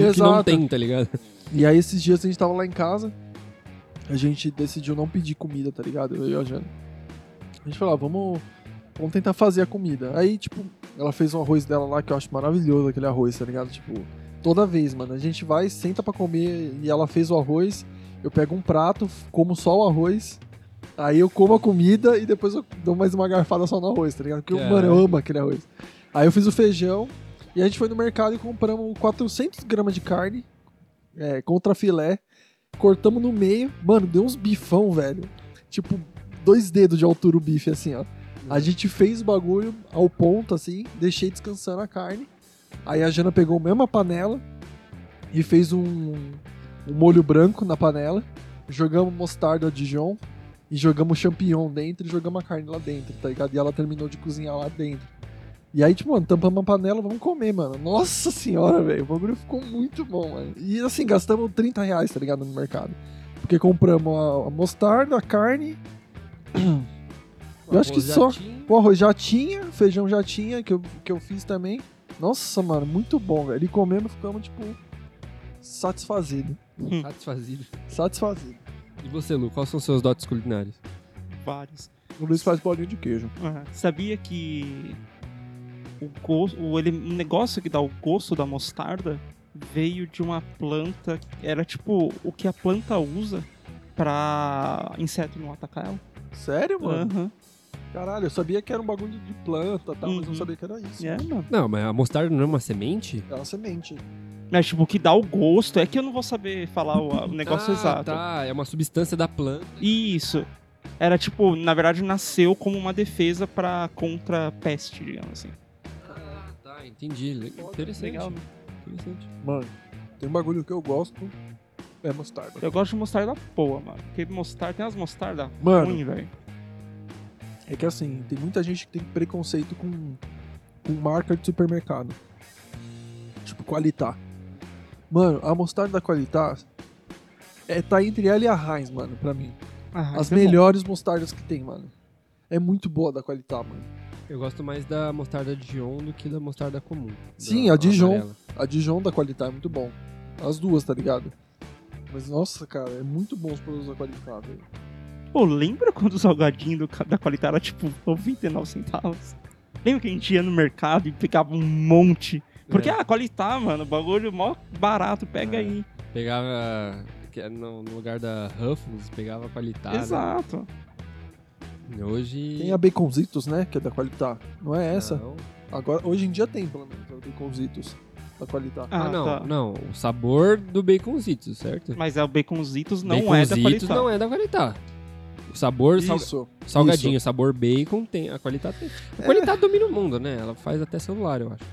do que não Exato. tem, tá ligado? E aí esses dias a gente tava lá em casa, a gente decidiu não pedir comida, tá ligado? Eu e a Jana. A gente falou, ah, vamos, vamos tentar fazer a comida. Aí, tipo, ela fez um arroz dela lá que eu acho maravilhoso, aquele arroz, tá ligado? Tipo, toda vez, mano, a gente vai, senta pra comer e ela fez o arroz, eu pego um prato, como só o arroz, aí eu como a comida e depois eu dou mais uma garfada só no arroz, tá ligado? Porque, Caraca. mano, eu amo aquele arroz. Aí eu fiz o feijão e a gente foi no mercado e compramos 400 gramas de carne, é, contra filé, cortamos no meio, mano, deu uns bifão, velho. Tipo, dois dedos de altura o bife, assim, ó. A gente fez o bagulho ao ponto, assim, deixei descansando a carne. Aí a Jana pegou a mesma panela e fez um, um molho branco na panela. Jogamos mostarda Dijon e jogamos champignon dentro e jogamos a carne lá dentro, tá ligado? E ela terminou de cozinhar lá dentro. E aí, tipo, mano, tampamos a panela, vamos comer, mano. Nossa senhora, velho. O bagulho ficou muito bom, mano. E assim, gastamos 30 reais, tá ligado? No mercado. Porque compramos a, a mostarda, a carne. Eu acho que só. já tinha. O arroz já tinha, feijão já tinha, que eu, que eu fiz também. Nossa, mano, muito bom, velho. E comendo, ficamos, tipo, satisfazidos. Satisfazido. Satisfazidos. E você, Lu, quais são seus dotes culinários? Vários. O Luiz faz bolinho de queijo. Ah, sabia que o, gosto, o ele- o negócio que dá o gosto da mostarda veio de uma planta. Era tipo o que a planta usa pra inseto não atacar ela. Sério, mano? Aham. Caralho, eu sabia que era um bagulho de planta e tal, mas não Uhum. sabia que era isso. É, mano. Não, mas a mostarda não é uma semente? É uma semente. Mas tipo, o que dá o gosto é que eu não vou saber falar o, o negócio ah, exato. tá. É uma substância da planta. Isso. Era tipo, na verdade, nasceu como uma defesa para contra peste, digamos assim. Entendi. Le- Interessante. Legal? Interessante. Mano, tem um bagulho que eu gosto, é mostarda. Eu gosto de mostarda boa, mano. Porque mostarda, tem umas mostarda Mano. ruim, velho. É que assim, tem muita gente que tem preconceito com, com marca de supermercado. Tipo, Qualitá. Mano, a mostarda da Qualitá é, tá entre ela e a Heinz, mano, pra mim. Ah, As é melhores mostardas que tem, mano. É muito boa da Qualitá, mano. Eu gosto mais da mostarda Dijon do que da mostarda comum. Sim, Da a Dijon. amarela. A Dijon da Qualitá é muito bom. As duas, tá ligado? Mas nossa, cara, é muito bom os produtos da Qualitá, velho. Pô, lembra quando o salgadinho do da qualidade era tipo 99 centavos? Lembra que a gente ia no mercado e pegava um monte? Porque, É. ah, qualitá, mano, o bagulho mó barato, pega É. aí. Pegava. é No, lugar da Ruffles, pegava qualidade. Exato. Hoje. Tem a Baconzitos, né? Que é da Qualitá. Não é essa? Não. Agora, hoje em dia tem, pelo menos, a Baconzitos da Qualitá. Ah, Ah, não, tá. não. O sabor do baconzitos, certo? Mas é o baconzitos não é da Baconzitos qualidade. não é da qualidade. O sabor Isso. salgadinho, sabor bacon, tem. A qualidade tem. A qualidade domina o mundo, né? Ela faz até celular, eu acho.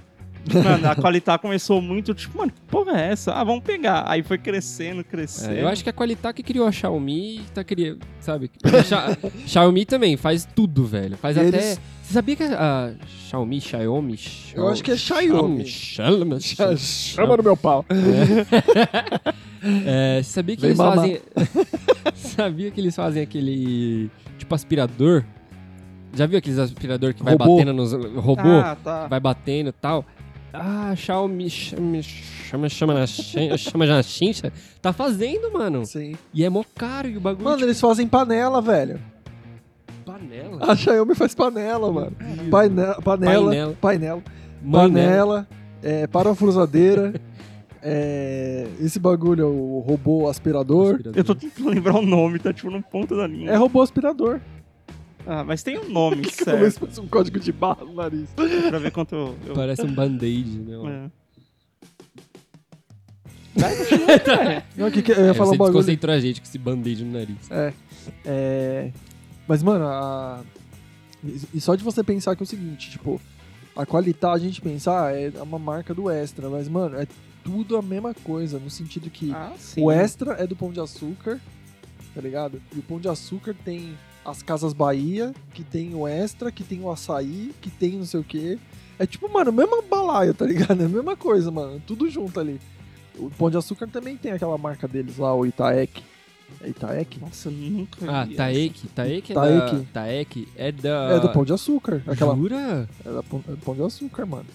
Mano, a qualidade começou muito, tipo, mano, que porra é essa? Ah, vamos pegar. Aí foi crescendo, crescendo. É, eu acho que a qualidade que criou a Xiaomi tá criando, sabe? Xiaomi também faz tudo, velho. Faz E até. eles- Você sabia que a, a Xiaomi, Xiaomi, Eu acho que é Xiaomi. Xiaomi. Xiaomi. Chama no meu pau. É, você sabia que Vem eles mamar. fazem. sabia que eles fazem aquele. Tipo aspirador? Já viu aqueles aspirador que vai Robô. batendo nos. Robô? Ah, tá. vai batendo e tal. Ah, Xiaomi, chama, chama, chama na chama na chincha. Tá fazendo, mano. Sim. E é mó caro e o bagulho. Mano, eles fazem panela, velho. tipo, panela. A Xiaomi faz panela, mano. Paine- panela, Painela. painela, Mano, panela, é, parafusadeira, é, esse bagulho, o robô aspirador. aspirador. Eu tô tentando lembrar o nome, tá tipo no ponto da linha. É robô aspirador. Ah, mas tem um nome Que que talvez certo. fosse um código de barra no nariz. pra ver quanto eu. eu- Parece um band-aid, né? É. Não, que que, eu ia É, falar você um bagulho. a gente com esse band-aid no nariz. É. é, Mas, mano, a... e só de você pensar que é o seguinte, tipo, a qualidade a gente pensar é uma marca do Extra, mas, mano, é tudo a mesma coisa, no sentido que Ah, sim. o Extra é do Pão de Açúcar, tá ligado? E o Pão de Açúcar tem as Casas Bahia, que tem o Extra, que tem o Açaí, que tem não sei o quê. É tipo, mano, mesma balaia, tá ligado? É a mesma coisa, mano, tudo junto ali. O Pão de Açúcar também tem aquela marca deles lá, o Itaek. É Itaek? Nossa, eu nunca Ah, vi Taek. Taek é Taek. da... Taek é da... É do Pão de Açúcar. Aquela Jura? É da pão, é do pão de açúcar, mano.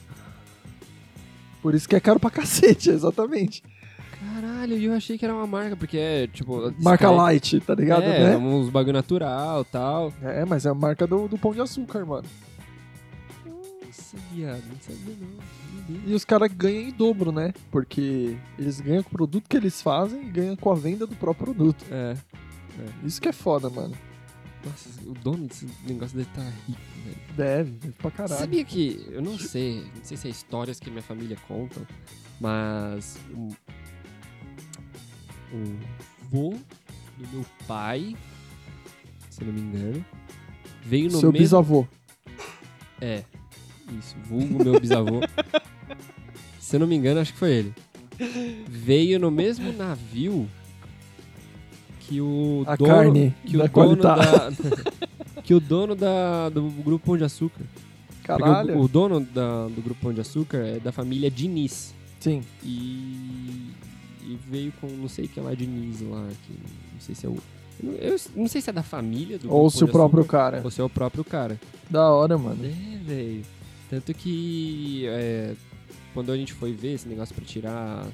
Por isso que é caro pra cacete, exatamente. Caralho, eu achei que era uma marca, porque é, tipo... Marca Taek- light, tá ligado? É, né? uns bagulho natural e tal. É, mas é a marca do, do pão de açúcar, mano. Nossa, viado, não sabia não. E os caras ganham em dobro, né? Porque eles ganham com o produto que eles fazem e ganham com a venda do próprio produto. É. Isso que é foda, mano. Nossa, o dono desse negócio deve estar rico, velho. Deve, deve pra caralho. Sabia que, eu não sei, não sei se é histórias que minha família conta, mas um vô do meu pai, se eu não me engano, veio no Seu mesmo... bisavô. É, isso, vulgo meu bisavô. se eu não me engano, acho que foi ele. Veio no mesmo navio que o A dono, carne que o dono da, que o dono da, do grupo Pão de Açúcar. Caralho. o, o dono da- do grupo Pão de Açúcar é da família Diniz. Sim. E, e veio com não sei quem lá Diniz lá, que não sei se é o. Eu, não- sei se é da família do Ou se o de próprio cara. Ou se é o próprio cara. Da hora, mano. É, velho. Tanto que é, quando a gente foi ver esse negócio pra tirar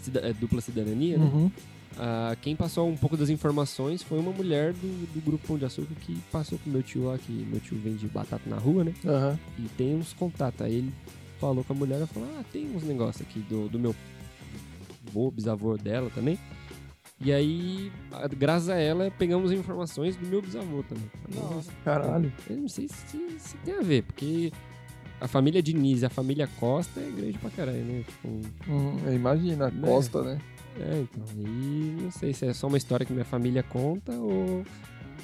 cida- é, dupla cidadania, né? Uhum. Ah, quem passou um pouco das informações foi uma mulher do, do grupo Pão de Açúcar que passou pro meu tio lá, que meu tio vende batata na rua, né? Aham. E tem uns contatos. Aí ele falou com a mulher, ela falou, ah, tem uns negócios aqui do, do meu vô, bisavô dela também. E aí, graças a ela, pegamos informações do meu bisavô também. Nossa, Caralho. eu não sei se, se tem a ver, porque a família Diniz e a família Costa é grande pra caralho, né? Tipo, Hum, imagina, Né? Costa, né? é, então, aí não sei se é só uma história que minha família conta ou...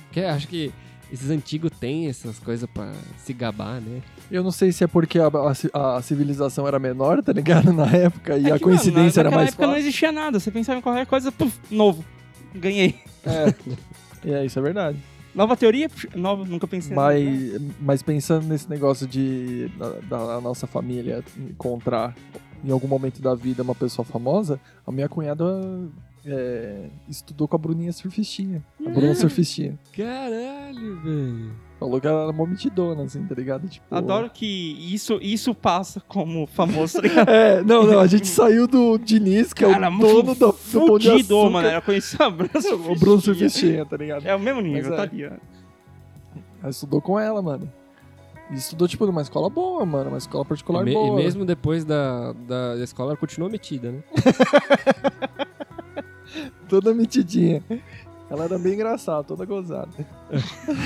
Porque acho que esses antigos têm essas coisas pra se gabar, né? Eu não sei se é porque a, a a civilização era menor, tá ligado? Na época, e É a que, coincidência mano, era mais época não existia nada. Você pensava em qualquer coisa, puf, novo. Ganhei. É. é, isso é verdade. Nova teoria? Nova, nunca pensei. Mas, mas pensando nesse negócio de da, da nossa família encontrar em algum momento da vida uma pessoa famosa, a minha cunhada é, estudou com a Bruninha Surfistinha. A Bruna Surfistinha. Caralho, velho. Falou que ela era uma mentidona, assim, tá ligado? Tipo, Adoro que isso, isso passa como famoso, tá ligado? É, não, não, a gente saiu do Diniz, que Cara, é o dono do, do Pão de Açúcar. mano. Ela conhecia a Bruna O Bruno Surfistinha. Surfistinha, tá ligado? É o mesmo nível, Mas tá é. ligado? Ela estudou com ela, mano. E estudou, tipo, numa escola boa, mano. Uma escola particular E, me- boa. e mesmo depois da, da, da escola, ela continuou metida, né? Toda metidinha. Ela era bem engraçada, toda gozada.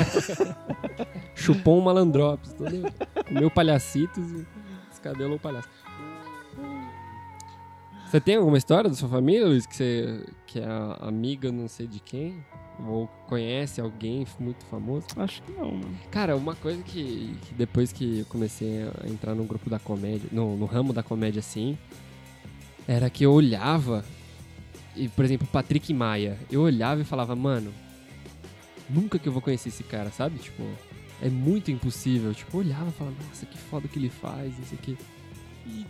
Chupou um malandrops, todo, comeu palhacitos e descabelou o palhaço. Você tem alguma história da sua família, Luiz, que você que é a amiga não sei de quem? Ou conhece alguém muito famoso? Acho que não, mano. Cara, uma coisa que, que depois que eu comecei a entrar no grupo da comédia, no, no ramo da comédia assim, era que eu olhava, e, por exemplo, Patrick Maia, eu olhava e falava, mano, nunca que eu vou conhecer esse cara, sabe? Tipo, é muito impossível. Tipo, eu olhava e falava, nossa, que foda que ele faz, não sei o quê. E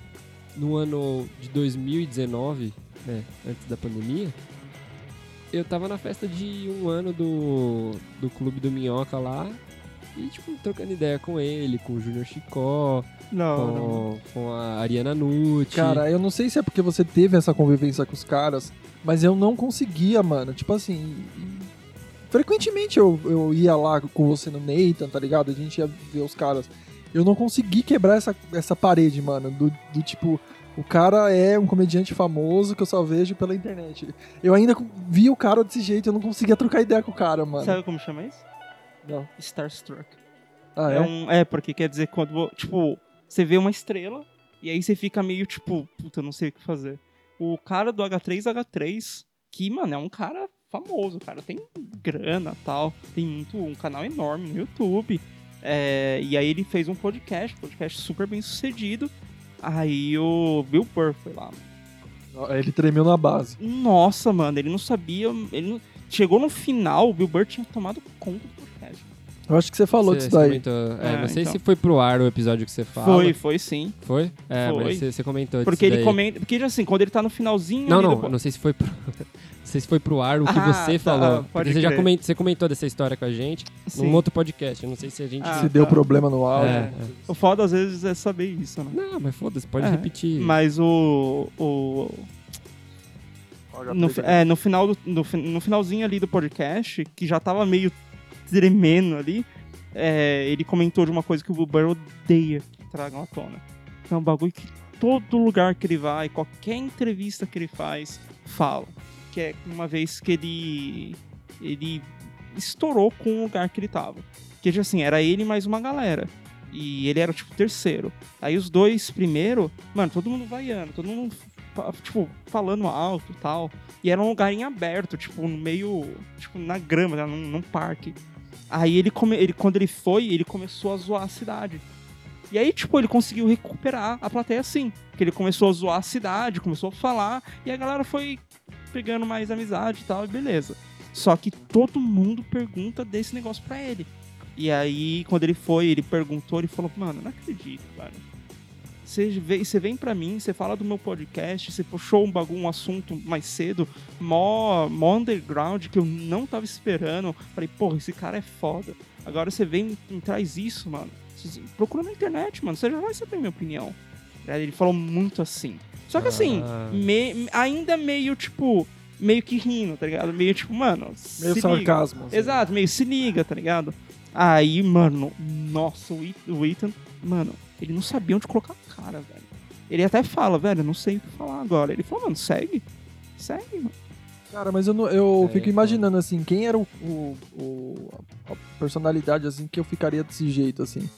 no ano de 2019, né, antes da pandemia, eu tava na festa de um ano do, do Clube do Minhoca lá, e, tipo, trocando ideia com ele, com o Júnior Chicó, Não, não. com, com a Ariana Nucci. Cara, eu não sei se é porque você teve essa convivência com os caras, mas eu não conseguia, mano. Tipo assim. Frequentemente eu, eu ia lá com você no Nathan, tá ligado? A gente ia ver os caras. Eu não consegui quebrar essa, essa parede, mano. Do, do tipo, o cara é um comediante famoso que eu só vejo pela internet. Eu ainda vi o cara desse jeito, eu não conseguia trocar ideia com o cara, mano. Sabe como chama isso? Não. Starstruck. Ah, É, é? um, é, porque quer dizer quando, tipo, você vê uma estrela e aí você fica meio tipo, puta, não sei o que fazer. O cara do H3H3, que, mano, é um cara famoso, cara tem grana tal, tem muito, um canal enorme no YouTube. É, e aí ele fez um podcast, podcast super bem sucedido. Aí o Bill Burr foi lá. Ele tremeu na base. Nossa, mano, ele não sabia. Ele não- Chegou no final, o Bill Burr tinha tomado conta do podcast. Eu acho que você falou Você- disso daí. comentou- é, É, não sei então. se foi pro ar o episódio que você fala. Foi, foi sim. Foi? É, Foi. mas você, você comentou Porque disso ele daí. comenta. Porque assim, quando ele tá no finalzinho. Não, não, do- não sei se foi pro. Não sei se foi pro ar o que Ah, você tá, falou. pode Porque você já comentou, você comentou dessa história com a gente Sim. num outro podcast. Eu não sei se a gente. Ah, se deu tá. problema no áudio. É, O foda às vezes é saber isso, né? Não, mas foda-se, pode É, repetir. Mas o. o no, é, no, final do, no, no finalzinho ali do podcast, que já tava meio tremendo ali, é, ele comentou de uma coisa que o Bill odeia que tragam à tona. É um bagulho que todo lugar que ele vai, qualquer entrevista que ele faz, fala. Que é uma vez que ele. ele estourou com o lugar que ele tava. Que assim, era ele mais uma galera. E ele era tipo terceiro. Aí os dois primeiro, mano, todo mundo vaiando, todo mundo tipo, falando alto e tal. E era um lugar em aberto, tipo, no meio, tipo, na grama, né, num, num parque. Aí ele, come, ele, quando ele foi, ele começou a zoar a cidade. E aí, tipo, ele conseguiu recuperar a plateia assim. Que ele começou a zoar a cidade, começou a falar, e a galera foi pegando mais amizade e tal, e beleza. Só que todo mundo pergunta desse negócio pra ele. E aí, quando ele foi, ele perguntou, ele falou, mano, não acredito, cara. Você vem, você vem pra mim, você fala do meu podcast, você puxou um bagulho, um assunto mais cedo, mó, mó underground, que eu não tava esperando. Falei, porra, esse cara é foda. Agora você vem e traz isso, mano. Você- Procura na internet, mano, você já vai saber minha opinião. Aí Ele falou muito assim. Só que assim, Ah. me- ainda meio, tipo, meio que rindo, tá ligado? Meio tipo, mano, Meio sarcasmo. assim. Exato, meio se liga, tá ligado? Aí, mano, nossa, o Ethan, o Ethan, mano, ele não sabia onde colocar a cara, velho. Ele até fala, velho, eu não sei o que falar agora. Ele falou, mano, segue. Segue, mano. Cara, mas eu, não- eu É, fico imaginando assim, quem era o, o- o- a personalidade assim que eu ficaria desse jeito assim.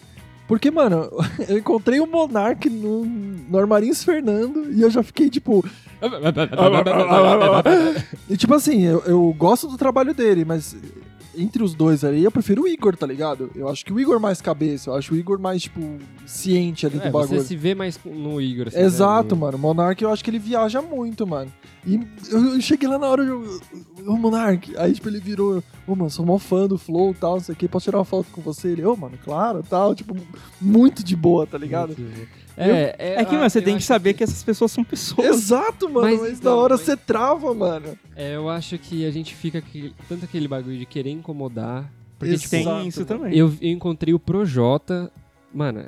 Porque, mano, eu encontrei o Monark no, no Armarinhos Fernando e eu já fiquei tipo. E tipo assim, eu, eu gosto do trabalho dele, mas entre os dois ali, eu prefiro o Igor, tá ligado? Eu acho que o Igor mais cabeça, eu acho o Igor mais, tipo, ciente ali É, do bagulho. você se vê mais no Igor. assim, Exato, né? mano. O Monark, eu acho que ele viaja muito, mano. E eu, cheguei lá na hora, eu, ô Monark, aí tipo, ele virou, ô mano, sou mó fã do Flow e tal, não sei o que, posso tirar uma foto com você? Ele, ô mano, claro, tal, tipo, muito de boa, tá ligado? É, é, É que, ah, mano, você eu tem que saber que essas pessoas são pessoas. Exato, mano, Mas mas, na então, hora mas- você trava, mano. É, eu acho que a gente fica aqui, tanto aquele bagulho de querer incomodar. Porque, Exato, tipo, tem isso mano. também. eu, eu encontrei o Projota. Mano,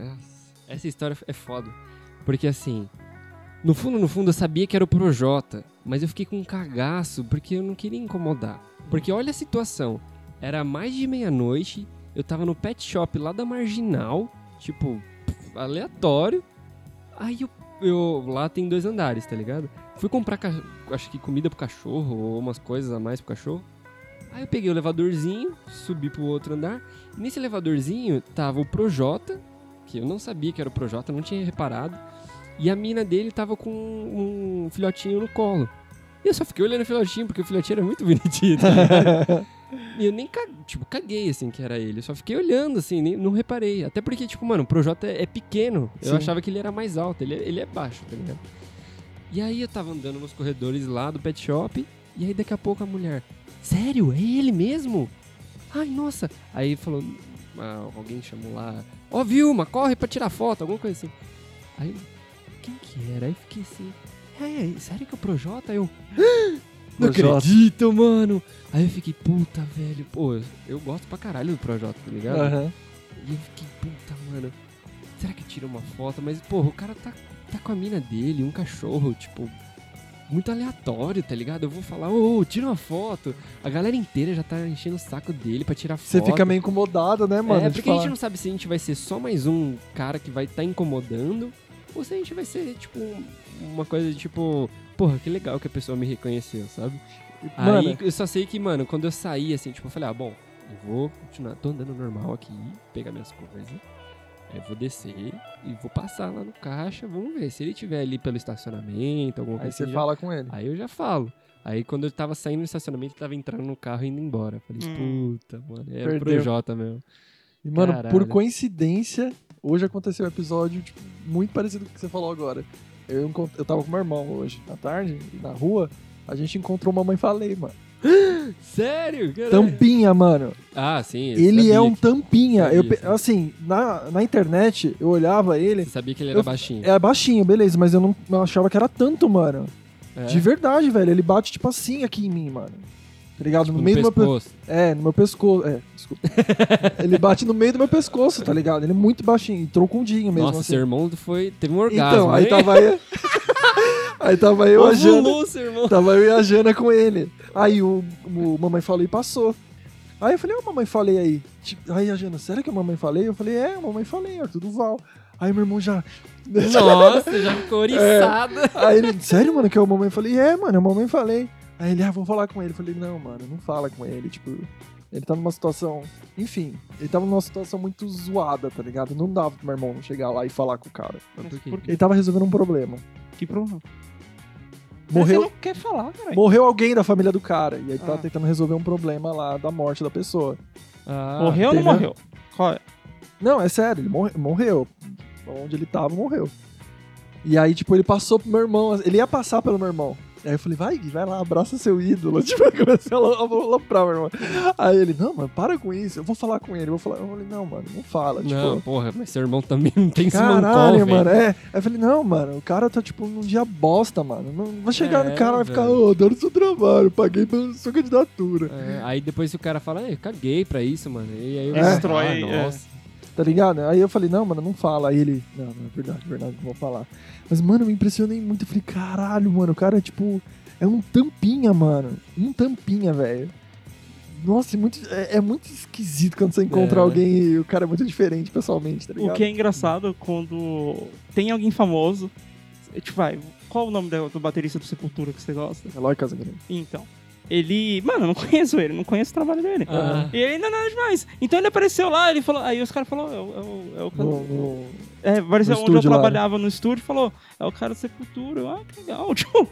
essa história é foda. Porque assim, no fundo, no fundo, eu sabia que era o Projota. Mas eu fiquei com um cagaço porque eu não queria incomodar. Porque olha a situação. Era mais de meia-noite, eu tava no pet shop lá da Marginal, tipo, aleatório. Aí eu, eu- lá tem dois andares, tá ligado? Fui comprar, acho que comida pro cachorro ou umas coisas a mais pro cachorro. Aí eu peguei o elevadorzinho, subi pro outro andar. E nesse elevadorzinho tava o Projota, que eu não sabia que era o Projota, não tinha reparado. E a mina dele tava com um filhotinho no colo. E eu só fiquei olhando o filhotinho, porque o filhotinho era muito bonitinho. tá? E eu nem caguei, tipo, caguei, assim, que era ele. Eu só fiquei olhando, assim, nem, não reparei. Até porque, tipo, mano, o Projota é, é pequeno. Eu Sim. achava que ele era mais alto. Ele, é- ele é baixo, tá ligado? E aí eu tava andando nos corredores lá do pet shop. E aí daqui a pouco a mulher... Sério? É ele mesmo? Ai, nossa. Aí falou... ah, alguém chamou lá... Ó, Vilma, corre pra tirar foto. Alguma coisa assim. Aí... Quem que era? Aí fiquei assim... É, sério que é o Projota? Aí eu... Não acredito, mano. Aí eu fiquei, puta, velho. Pô, eu, eu gosto pra caralho do Projota, tá ligado? Aham. E eu fiquei, puta, mano. Será que tira uma foto? Mas, porra, o cara tá, tá com a mina dele, um cachorro, tipo. Muito aleatório, tá ligado? Eu vou falar, ô, ô, tira uma foto. A galera inteira já tá enchendo o saco dele pra tirar foto. Você fica meio incomodado, né, mano? É, porque a gente falar. não sabe se a gente vai ser só mais um cara que vai estar incomodando ou se a gente vai ser, tipo, um- uma coisa de tipo, porra, que legal que a pessoa me reconheceu, sabe? Mano, Aí eu só sei que, mano, quando eu saí, assim, tipo, eu falei, ah, bom, eu vou continuar, tô andando normal aqui, pegar minhas coisas. Aí eu vou descer e vou passar lá no caixa, vamos ver. Se ele tiver ali pelo estacionamento, alguma aí coisa você assim, já- fala com ele. Aí eu já falo. Aí quando eu tava saindo do estacionamento, ele tava entrando no carro e indo embora. Eu Falei, Hum. puta, mano, era o Perdeu. Projota mesmo. E, mano, Caralho. por coincidência, hoje aconteceu um episódio tipo, muito parecido com o que você falou agora. Eu, encont- eu tava com meu irmão hoje, à tarde, na rua, a gente encontrou Mamãe Falei, mano. Sério? Caralho. Tampinha, mano. Ah, sim. eu Ele é um que- tampinha. sabia, Eu, pe- assim, na, na internet, eu olhava ele, Você sabia que ele era Eu- baixinho. é baixinho, beleza, mas eu não, não achava que era tanto, mano. É? De verdade, velho. Ele bate, tipo assim, aqui em mim, mano. Tá ligado? Tipo, no meio do meu pescoço. É, no meu pescoço. É, desculpa. ele bate no meio do meu pescoço, tá ligado? Ele é muito baixinho, trocundinho mesmo. Nossa, assim. seu irmão foi, teve um orgasmo. Então, aí hein? tava aí. aí tava eu, a Jana. Irmão. Tava eu e a Jana com ele. Aí o, o Mamãe Falei passou. Aí eu falei, ó, Mamãe Falei aí. Tipo, Aí a Jana, sério que é Mamãe Falei? Eu falei, é, Mamãe Falei, Arthur Duval. Aí meu irmão já. Nossa, já ficou oriçada. Aí ele, sério, mano, que é o Mamãe Falei? É, mano, é o Mamãe Falei. Aí ele, ah, vou falar com ele. Eu falei, não, mano, não fala com ele. Tipo, ele tá numa situação. Enfim, ele tava numa situação muito zoada, tá ligado? Não dava pro meu irmão chegar lá e falar com o cara. Mas por quê? Ele tava resolvendo um problema. Que problema? Morreu, Você não quer falar, cara. morreu alguém da família do cara. E aí tá Ah. tentando resolver um problema lá da morte da pessoa. Ah, Morreu ou não morreu? Qual é? Não, é sério, ele morre- morreu. Onde ele tava, morreu. E aí, tipo, ele passou pro meu irmão. Ele ia passar pelo meu irmão. Aí eu falei, vai, Gui, vai lá, abraça seu ídolo. Tipo, eu comecei a aloprar meu irmão. Aí ele, não, mano, para com isso. Eu vou falar com ele. Eu vou falar. Eu falei, não, mano, não fala. Não, tipo, porra, mas seu irmão também não tem caralho, Call, mano. velho. É. Aí eu falei, não, mano, o cara tá, tipo, num dia bosta, mano. Não vai chegar É, no cara e vai ficar, ô, dando seu trabalho, paguei pela sua candidatura. É, aí depois o cara fala, "É, eu caguei pra isso, mano. E aí eu É. Destrói, ah, é. nossa. Tá ligado? Aí eu falei, não, mano, não fala. Aí ele, não, não, é verdade, é verdade, não vou falar. Mas, mano, eu me impressionei muito. Eu falei, caralho, mano, o cara é tipo. É um tampinha, mano. Um tampinha, velho. Nossa, é muito, é, é muito esquisito quando você encontra É. alguém e o cara é muito diferente pessoalmente, tá ligado? O que é engraçado quando tem alguém famoso. é, Tipo, vai, qual o nome do, do baterista do Sepultura que você gosta? Eloy Casagrande. Então. Ele. Mano, eu não conheço ele, não conheço o trabalho dele. Ah. E ele não é nada demais. Então ele apareceu lá, ele falou. Aí os caras falaram, é o. O, o cara- No- no- É, apareceu onde eu lá, né? trabalhava no estúdio e falou: é o cara do Sepultura. Eu, ah, que legal. Tipo,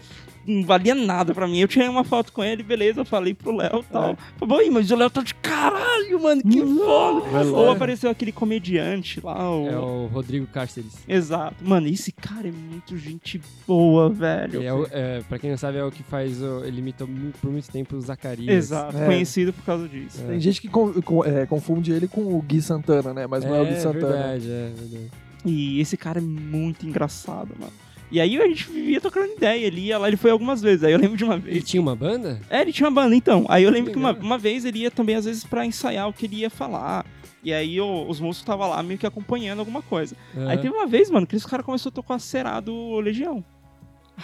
não valia nada pra mim. Eu tirei uma foto com ele, beleza, eu falei pro Léo e tal. É. Falei, "Ih, mas o Léo tá de caralho, mano, que foda. Lá. Ou apareceu aquele comediante lá, o. É o Rodrigo Cárceres. Exato. Mano, esse cara é muito gente boa, velho. É, o- é, pra quem não sabe, é o que faz. o- ele imitou mu- por muito tempo o Zacarias. Exato, É. conhecido por causa disso. Tem gente que con- con- é, confunde ele com o Gui Santana, né? Mas não é o Gui Santana. verdade, é verdade. E esse cara é muito engraçado, mano. E aí a gente vivia trocando ideia, ele ia lá, ele foi algumas vezes. Aí eu lembro de uma Ele vez. tinha uma banda? É, ele tinha uma banda, então. Aí eu lembro que uma, Legal. uma vez ele ia também, às vezes, pra ensaiar o que ele ia falar. E aí o- os músicos estavam lá meio que acompanhando alguma coisa. É. Aí teve uma vez, mano, que esse cara começou a tocar Será do Legião.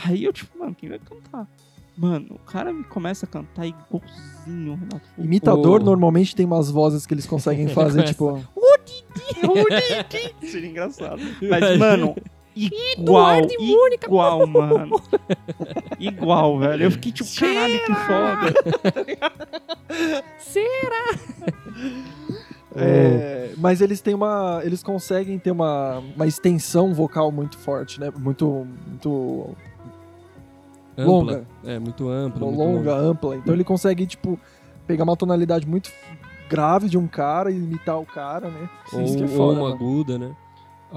Aí eu, tipo, mano, quem vai cantar? Mano, o cara me começa a cantar igualzinho Renato. Imitador O- normalmente tem umas vozes que eles conseguem fazer, tipo. Seria engraçado. Mas, mano, igual, igual, mano. Igual, velho. Eu fiquei tipo, caralho, que foda. É, mas eles têm uma. Eles conseguem ter uma, uma extensão vocal muito forte, né? Muito. Muito Ampla. longa. É, muito ampla. muito longa, ampla. Então ele consegue, tipo, pegar uma tonalidade muito grave de um cara e imitar o cara, né? Ou, Isso que é ou foda, uma mano. aguda, né?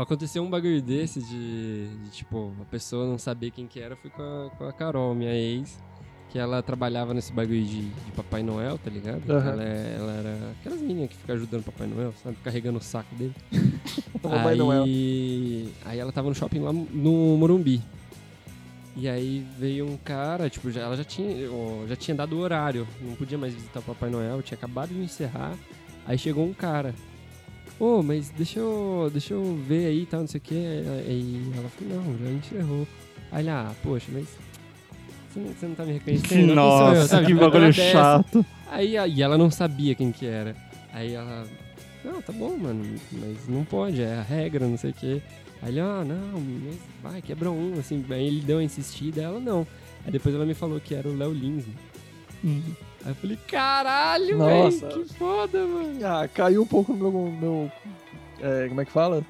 Aconteceu um bagulho desse de, de, tipo, a pessoa não saber quem que era, foi com a, com a Carol, minha ex, que ela trabalhava nesse bagulho de, de Papai Noel, tá ligado? Aham. Ela, é- ela era aquelas meninas que ficam ajudando o Papai Noel, sabe? Carregando o saco dele. Papai aí, Noel. aí ela tava no shopping lá no Morumbi. E aí veio um cara, tipo, já, ela já tinha, já tinha dado o horário, não podia mais visitar o Papai Noel, tinha acabado de encerrar. Aí chegou um cara. Ô, mas deixa eu, deixa eu ver aí e tal, não sei o que. Aí ela falou, não, já encerrou. Aí ele, ah, poxa, mas você não, você não tá me reconhecendo? Eu, Nossa, sabe? que bagulho chato. Aí, aí ela não sabia quem que era. Aí ela, não, tá bom, mano, mas não pode, é a regra, não sei o quê. Aí ele, ah, não, mas vai, quebra um, assim. Aí ele deu uma insistida, ela não. Aí depois ela me falou que era o Léo Lins. Hum. Aí eu falei, caralho, Nossa. velho, que foda, mano. Ah, caiu um pouco no meu. meu é, como é que fala?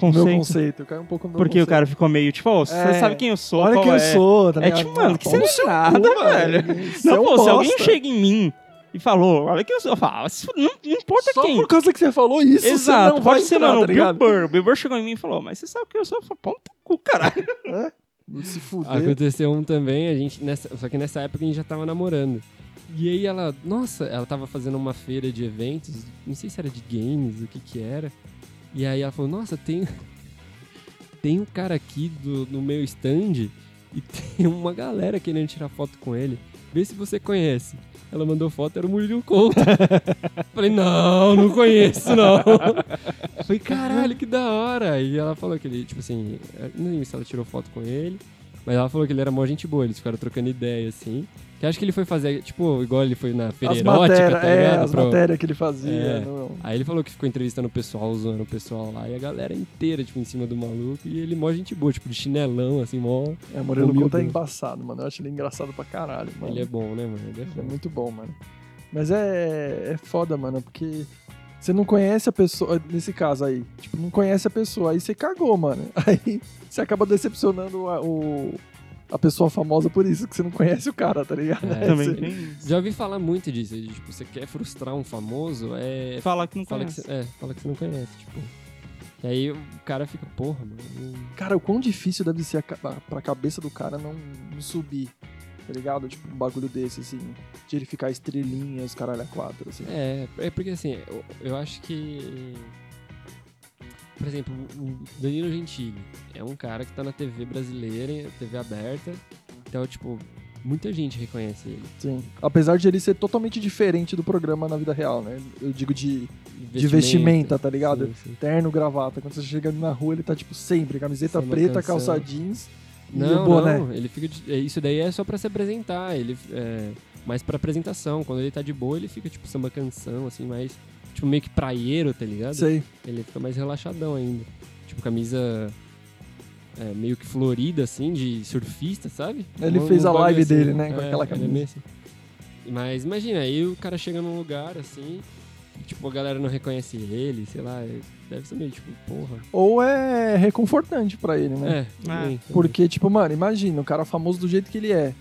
No meu Conceito. conceito. Caiu um pouco no meu Porque o conceito. cara ficou meio tipo, ô, você É, sabe quem eu sou, Olha qual quem é? eu sou, tá É ligado? tipo, mano, que você não pau é nada, velho. É Não, um pô, se alguém chega em mim e falou, olha quem eu sou, eu falo, "Ah, não, não importa Só quem. por causa que você falou isso, Exato, você não vai pode ser, entrar, mano, tá o Bill ligado? Burr. O Bill Burr chegou em mim e falou, mas você sabe quem eu sou? Eu falo, pão no cu, caralho. Se fuder. Aconteceu um também, a gente, nessa, só que nessa época a gente já tava namorando. E aí ela, nossa, ela tava fazendo uma feira de eventos, não sei se era de games, o que que era. E aí ela falou, nossa, tem, tem um cara aqui do, no meu stand e tem uma galera querendo tirar foto com ele. Vê se você conhece. Ela mandou foto, era o Murilo Couto. Falei, não, não conheço, não. Falei, caralho, que da hora. E ela falou que ele, tipo assim, não lembro se ela tirou foto com ele, mas ela falou que ele era mó gente boa, eles ficaram trocando ideia, assim. Que acho que ele foi fazer, tipo, igual ele foi na feira As matérias, tá é, as Pro- matérias que ele fazia. É. não- Aí ele falou que ficou entrevistando o pessoal, zoando o pessoal lá, e a galera inteira, tipo, em cima do maluco, e ele mó gente boa, tipo, de chinelão, assim, mó... É, o Murilo. Couto é embaçado, mano. Eu acho ele engraçado pra caralho, mano. Ele é bom, né, mano? Ele é Ele é muito bom, mano. Mas é, é foda, mano, porque você não conhece a pessoa, nesse caso aí, tipo, não conhece a pessoa, aí você cagou, mano. Aí você acaba decepcionando o, a pessoa famosa por isso, que você não conhece o cara, tá ligado? É, Também você- tem isso. Já ouvi falar muito disso, de, tipo, você quer frustrar um famoso, é... Fala que não Fala que, conhece. você, é, fala que você não conhece, tipo... E aí o cara fica, porra, mano... Cara, o quão difícil deve ser a, pra cabeça do cara não, não subir, tá ligado? Tipo, um bagulho desse, assim, de ele ficar estrelinha, os caralho a quatro, assim. É, é porque assim, eu, eu acho que. Por exemplo, o Danilo Gentili é um cara que tá na TV brasileira, TV aberta. Então, tipo, muita gente reconhece ele. Sim. Apesar de ele ser totalmente diferente do programa na vida real, né? Eu digo de, de vestimenta, tá ligado? Sim, sim. Terno, gravata. Quando você chega na rua, ele tá, tipo, sempre. Camiseta Samba preta, canção. calça jeans e Não, o boné. não, ele fica. de- é, Isso daí é só pra se apresentar. Ele é mais pra apresentação. Quando ele tá de boa, ele fica, tipo, samba canção, assim, mais. Tipo, meio que praieiro, tá ligado? Sei. Ele fica mais relaxadão ainda. Tipo, camisa é, meio que florida, assim, de surfista, sabe? Ele Um- fez um a live assim. dele, né, com É, aquela ele é camisa. meio assim. Mas imagina, aí o cara chega num lugar, assim, e, tipo, a galera não reconhece ele, sei lá, é- deve ser meio tipo, porra. Ou é reconfortante pra ele, né? É, também, Porque, tipo, mano, imagina, o cara famoso do jeito que ele é.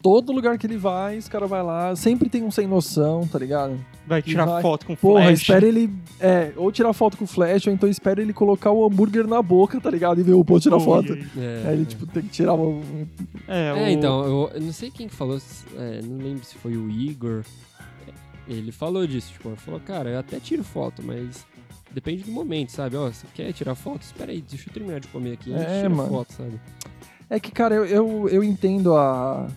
Todo lugar que ele vai, os caras vai lá, sempre tem um sem noção, tá ligado? Vai tirar vai- foto com Porra, flash. espera ele. É, ou tirar foto com flash, ou então espera ele colocar o hambúrguer na boca, tá ligado? E ver o pô tirar foto. É, Aí ele, é. tipo, tem que tirar o. É, É, o- então, eu, eu não sei quem que falou, é, não lembro se foi o Igor. é, Ele falou disso, tipo, ele falou, cara, eu até tiro foto, mas depende do momento, sabe? Ó, você quer tirar foto? Espera aí, deixa eu terminar de comer aqui, a gente É, tira mano. foto, sabe? É que, cara, eu, eu, eu entendo a,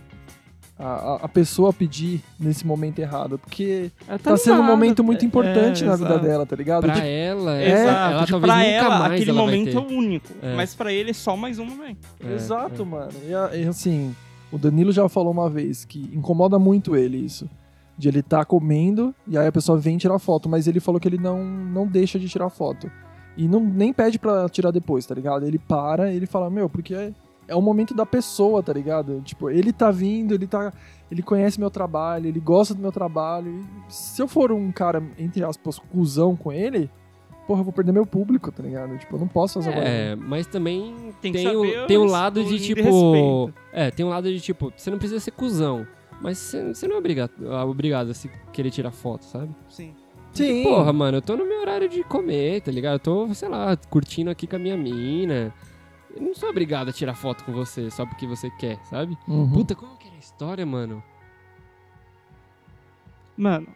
a. a pessoa pedir nesse momento errado, porque Ela tá, sendo um momento muito importante É, na vida dela, tá ligado? Pra Tipo, ela, é, Exato, ela tipo, pra nunca ela, mais aquele ela momento é único. É. Mas pra ele é só mais um momento. É, Exato, é. mano. E, e, assim, o Danilo já falou uma vez que incomoda muito ele isso. De ele tá comendo e aí a pessoa vem tirar foto, mas ele falou que ele não, não deixa de tirar foto. E não, nem pede pra tirar depois, tá ligado? Ele para ele fala, meu, porque é, o momento da pessoa, tá ligado? Tipo, ele tá vindo, ele tá. Ele conhece meu trabalho, ele gosta do meu trabalho. Se eu for um cara, entre aspas, cuzão com ele, porra, eu vou perder meu público, tá ligado? Tipo, eu não posso fazer agora. É, mas também Tem tem, o, tem o lado de de tipo. respeito. É, tem um lado de tipo, você não precisa ser cuzão. Mas você você não é obrigado, obrigado a se querer tirar foto, sabe? Sim. Sim. Porra, mano, eu tô no meu horário de comer, tá ligado? Eu tô, sei lá, curtindo aqui com a minha mina. Eu não sou obrigado a tirar foto com você só porque você quer, sabe? Uhum. Puta, como que era a história, mano? Mano,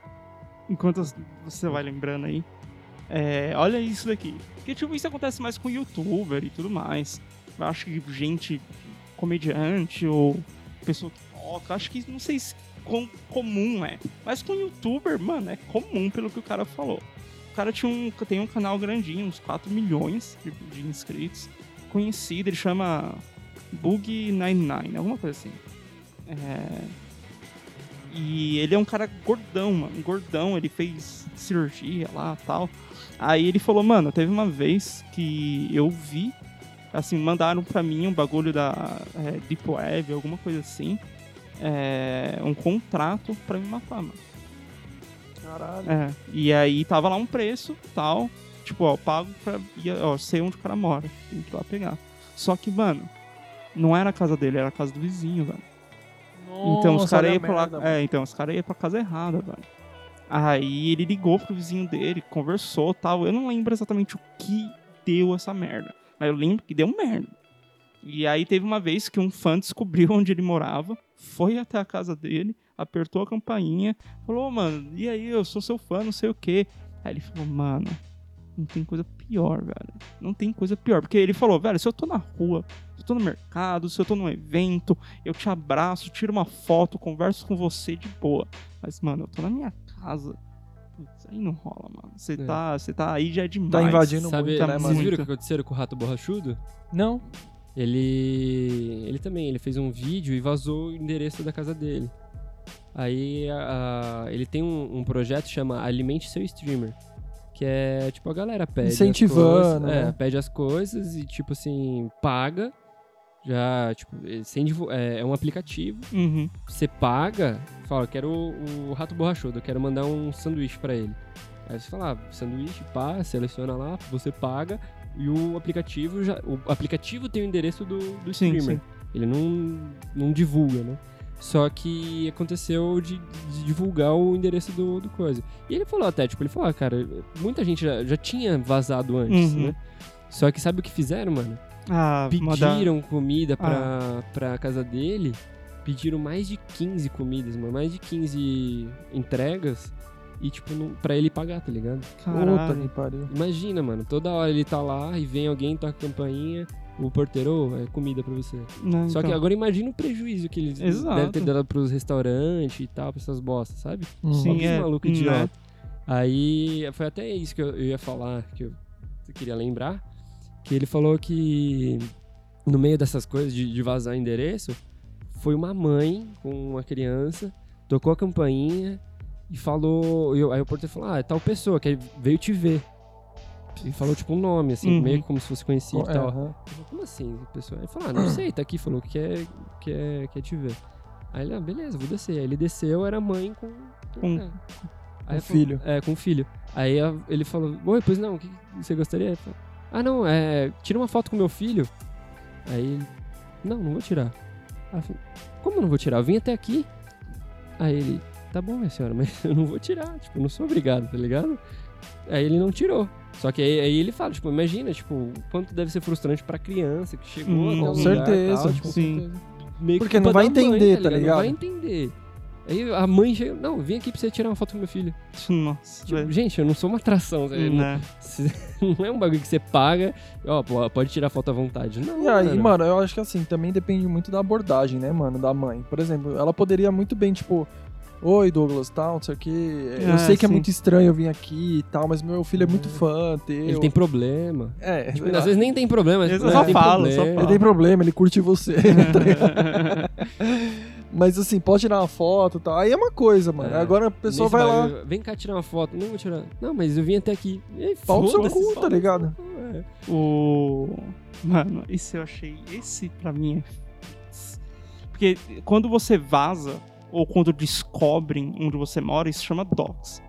enquanto você vai lembrando aí, é, olha isso daqui. Porque, tipo, isso acontece mais com youtuber e tudo mais. Eu acho que gente, comediante ou pessoa que toca, acho que não sei se quão comum é. Mas com youtuber, mano, é comum pelo que o cara falou. O cara tinha um, tem um canal grandinho, uns 4 milhões de, de inscritos. Conhecido, ele chama Bug99, alguma coisa assim. É, e ele é um cara gordão, mano. Gordão, ele fez cirurgia lá tal. Aí ele falou, mano, teve uma vez que eu vi, assim, mandaram pra mim um bagulho da é, Deep Web, alguma coisa assim. é, um contrato pra me matar, mano. Caralho. É, e aí tava lá um preço tal. Tipo, ó, pago pra. Ó, sei onde o cara mora. Tem que ir lá pegar. Só que, mano, não era a casa dele, era a casa do vizinho, velho. Então os Nossa, caras iam pra lá. merda, mano. É, então os caras iam pra casa errada, velho. Aí ele ligou pro vizinho dele, conversou tal. Eu não lembro exatamente o que deu essa merda. Mas eu lembro que deu merda. E aí teve uma vez que um fã descobriu onde ele morava, foi até a casa dele, apertou a campainha, falou, "Ô, mano, e aí, eu sou seu fã, não sei o quê. Aí ele falou, mano, não tem coisa pior, velho. Não tem coisa pior. Porque ele falou, velho, se eu tô na rua, se eu tô no mercado, se eu tô num evento, eu te abraço, tiro uma foto, converso com você de boa. Mas, mano, eu tô na minha casa. Putz, aí não rola, mano. Você É. tá, você tá aí já é demais. Tá invadindo Sabe, muito, né, vocês viram o que aconteceu com o Rato Borrachudo? Não. Ele. Ele também, ele fez um vídeo e vazou o endereço da casa dele. Aí a- a- ele tem um, um projeto que chama Alimente Seu Streamer. Que é tipo a galera pede. as Incentivando, coisas- É, né? pede as coisas e tipo assim, paga. Já, tipo, sem é, é um aplicativo. Uhum. Você paga, fala, eu quero o, o rato borrachudo, eu quero mandar um sanduíche pra ele. Aí você fala, ah, sanduíche, pá, seleciona lá, você paga e o aplicativo já. O aplicativo tem o endereço do, do Sim, streamer. sim. Ele não, não divulga, né? Só que aconteceu de, de divulgar o endereço do, do coisa. E ele falou até, tipo, ele falou, ah, cara, muita gente já, já tinha vazado antes, Uhum. né? Só que sabe o que fizeram, mano? Ah, mandar- Pediram comida pra, Ah. pra casa dele. Pediram mais de 15 comidas, mano. Mais de 15 entregas. E, tipo, não, pra ele pagar, tá ligado? Puta Caralho. que pariu. Imagina, mano. Toda hora ele tá lá e vem alguém, toca a campainha. O porteiro, "Ô, é comida pra você. Não, Só que então. agora imagina o prejuízo que eles Exato. devem ter dado pros restaurantes e tal, pra essas bostas, sabe? Uhum. Sim, que é, maluco idiota. Aí foi até isso que eu, eu ia falar, que eu queria lembrar. Que ele falou que no meio dessas coisas de, de vazar endereço, foi uma mãe com uma criança, tocou a campainha e falou. eu- aí o porteiro falou: Ah, é tal pessoa que veio te ver. E falou tipo um nome, assim, Uhum. meio como se fosse conhecido e É, tal. falei, como assim, pessoal? Ele falou, ah, não sei, tá aqui, falou que quer, quer, quer te ver. Aí ele, ah, beleza, vou descer. Aí ele desceu, era mãe com... Com- é. com filho. Falei, é, com filho. Aí ele falou, oi, pois não, o que você gostaria? Eu falei, ah, não, é, tira uma foto com meu filho. Aí ele, não, não vou tirar. Aí eu falei, como eu não vou tirar? Eu vim até aqui. Aí ele, tá bom, minha senhora, mas eu não vou tirar, tipo, eu não sou obrigado, tá ligado? Aí ele não tirou. Só que aí, aí ele fala, tipo, imagina, tipo, o quanto deve ser frustrante pra criança que chegou Hum, até Com lugar certeza. tal, tipo, sim. certeza. meio que Porque não vai da mãe, entender, tá Não ligado? vai entender. Aí a mãe chega, não, vem aqui pra você tirar uma foto com meu filho. Nossa, Tipo, gente, eu não sou uma atração, sabe? não, Né? não é um bagulho que você paga, ó, pô, pode tirar foto à vontade. Não, E aí, mano. mano, eu acho que assim, também depende muito da abordagem, né, mano, da mãe. Por exemplo, ela poderia muito bem, tipo, oi, Douglas, tal, não sei o quê. Eu Ah, sei que é muito estranho eu vir aqui e tal, mas meu filho é muito fã, teu. Ele tem problema. É, Tipo, às vezes nem tem problema, tipo, só ele tem falo, só problema. ele tem problema, ele curte você. tá mas assim, pode tirar uma foto e tal. Aí é uma coisa, mano. É. Agora a pessoa Nesse vai lá, Vem cá tirar uma foto. Não vou tirar. Não, mas eu vim até aqui. E aí, pau no seu cu, tá no ligado? é. O. Mano, esse eu achei. Esse pra mim é. Porque quando você vaza, ou quando descobrem onde você mora, isso chama dox.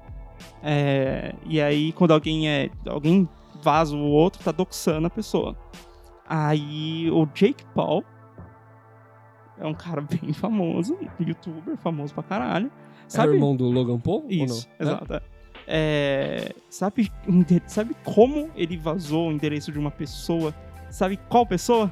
É, e aí, quando alguém é. Alguém vaza o outro, tá doxando a pessoa. Aí o Jake Paul É um cara bem famoso, youtuber, famoso pra caralho. É o Sabe? irmão do Logan Paul? Isso, ou não? exato. é. É, sabe, sabe como ele vazou o endereço de uma pessoa? Sabe qual pessoa?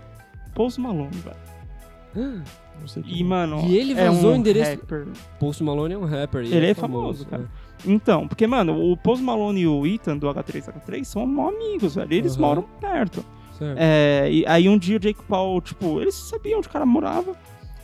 Post Malone, velho. Não sei E, mano, E ele é vazou um o endereço- rapper. Post Malone é um rapper. e Ele é famoso, cara. né? Então, porque, mano, o Post Malone e o Ethan do H3H3 são mó amigos, velho. Eles Aham. moram perto. Certo. É, e aí um dia o Jake Paul, tipo, eles sabiam onde o cara morava.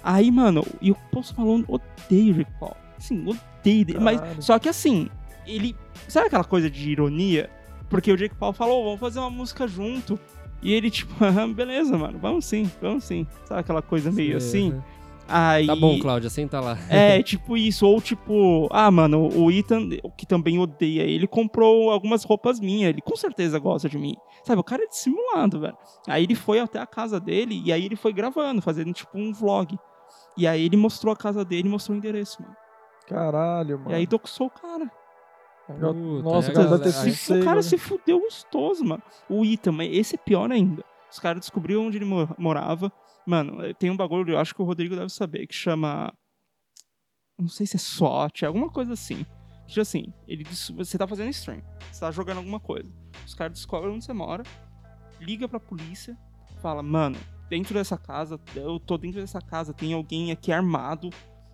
Aí, mano, e o Post Malone odeia o Jake Paul. Assim, odeia. ele. Mas, só que assim, ele. Sabe aquela coisa de ironia? Porque o Jake Paul falou, vamos fazer uma música junto. E ele, tipo, "Aham, beleza, mano, vamos sim, vamos sim. Sabe aquela coisa meio assim? Aham. Aí. Tá bom, Cláudia, senta lá. É, tipo isso. Ou tipo, ah, mano, o Ethan, que também odeia ele, comprou algumas roupas minhas. Ele com certeza gosta de mim. Sabe, o cara é dissimulado, velho. Aí ele foi até a casa dele e aí ele foi gravando, fazendo tipo um vlog. E aí ele mostrou a casa dele e mostrou o endereço, mano. Caralho, mano. E aí doxou o cara. Puta, Nossa, aí a cara, deve ter galera- sossego, o cara né? se fudeu gostoso, mano. O Ethan, mas esse é pior ainda. Os caras descobriram onde ele mo- morava. Mano, eh, tem um bagulho, eu acho que o Rodrigo deve saber, que chama. Não sei se é SWAT, é alguma coisa assim. Que tipo assim, ele diz- você tá fazendo stream, você tá jogando alguma coisa. Os caras descobrem onde você mora, liga pra polícia, fala, mano, dentro dessa casa, eu tô dentro dessa casa, tem alguém aqui armado,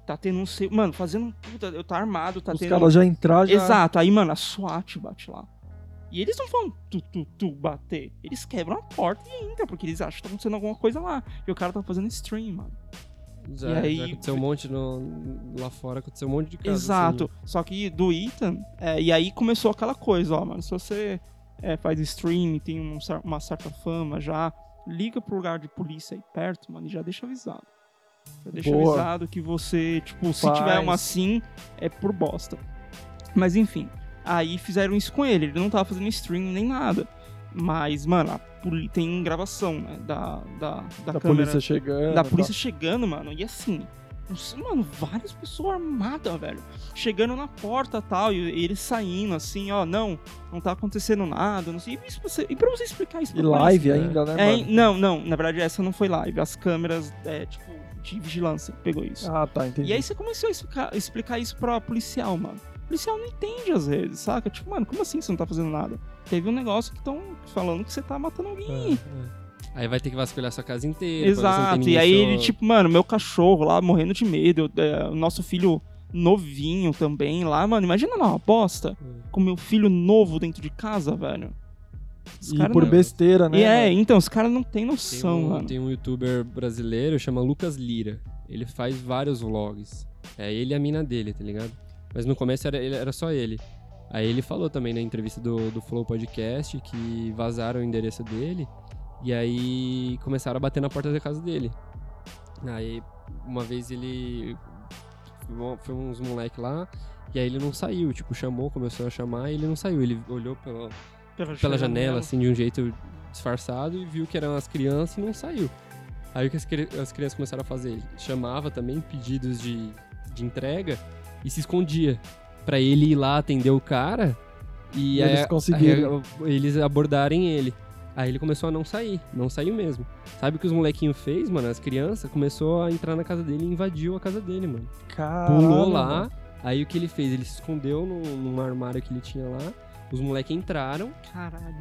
tá tendo um. se- Mano, fazendo um puta. Eu tá armado, tá Os tendo. caras já entraram, já... Exato, aí, mano, a SWAT bate lá. E eles não vão tu, tu, tu bater. Eles quebram a porta e entram, porque eles acham que tá acontecendo alguma coisa lá. E o cara tá fazendo stream, mano. Já, E já aí- aconteceu um monte no- lá fora, aconteceu um monte de casos. Exato. assim. Só que do Ethan, é, e aí começou aquela coisa, ó, mano. Se você é, faz stream, tem um cer- uma certa fama já, liga pro lugar de polícia aí perto, mano, e já deixa avisado. Deixa Boa. avisado que você, tipo, se Faz. tiver uma assim, é por bosta. Mas enfim, aí fizeram isso com ele. Ele não tava fazendo stream nem nada. Mas, mano, tem gravação, né? Da, da, da, Da câmera polícia chegando. da tá. polícia chegando, mano. E assim, mano, várias pessoas armadas, velho. Chegando na porta tal, e, e eles saindo assim, ó, não, não tá acontecendo nada, não sei. E, isso pra você, e pra você explicar isso E pra live polícia? ainda, né, É, mano? não, não, na verdade essa não foi live. As câmeras, é, tipo, de vigilância pegou isso. Ah, tá, entendi. E aí você começou a explicar, explicar isso pra policial, mano. O policial não entende às vezes, saca? Tipo, mano, como assim você não tá fazendo nada? Teve um negócio que estão falando que você tá matando alguém. É, é. Aí vai ter que vasculhar sua casa inteira. Exato, e aí ele, solto. tipo, mano, meu cachorro lá morrendo de medo, é, o nosso filho novinho também lá, mano, imagina lá uma bosta com meu filho novo dentro de casa, velho. Os E por não- besteira, né? E é, mano? então, os caras não têm Tem noção, um, mano. tem um youtuber brasileiro, chama Lucas Lira. Ele faz vários vlogs. É ele e a mina dele, tá ligado? Mas no começo era, ele- era só ele. Aí ele falou também na entrevista do, do Flow Podcast que vazaram o endereço dele. E aí começaram a bater na porta da casa dele. Aí uma vez ele. Foi uns moleque lá. E aí ele não saiu, tipo, chamou, começou a chamar e ele não saiu. Ele olhou pela, pela janela, assim, de um jeito disfarçado e viu que eram as crianças e não saiu. Aí o que as, as crianças começaram a fazer? Ele chamava também pedidos de, de entrega e se escondia. Pra ele ir lá atender o cara e E eles aí- conseguiram. aí eles abordarem ele. Aí ele começou a não sair, não saiu mesmo. Sabe o que os molequinhos fez, mano? As crianças começou a entrar na casa dele e invadiu a casa dele, mano Caralho, pulou lá. mano. Aí o que ele fez? Ele se escondeu no, num armário que ele tinha lá. Os moleques entraram, Caralho.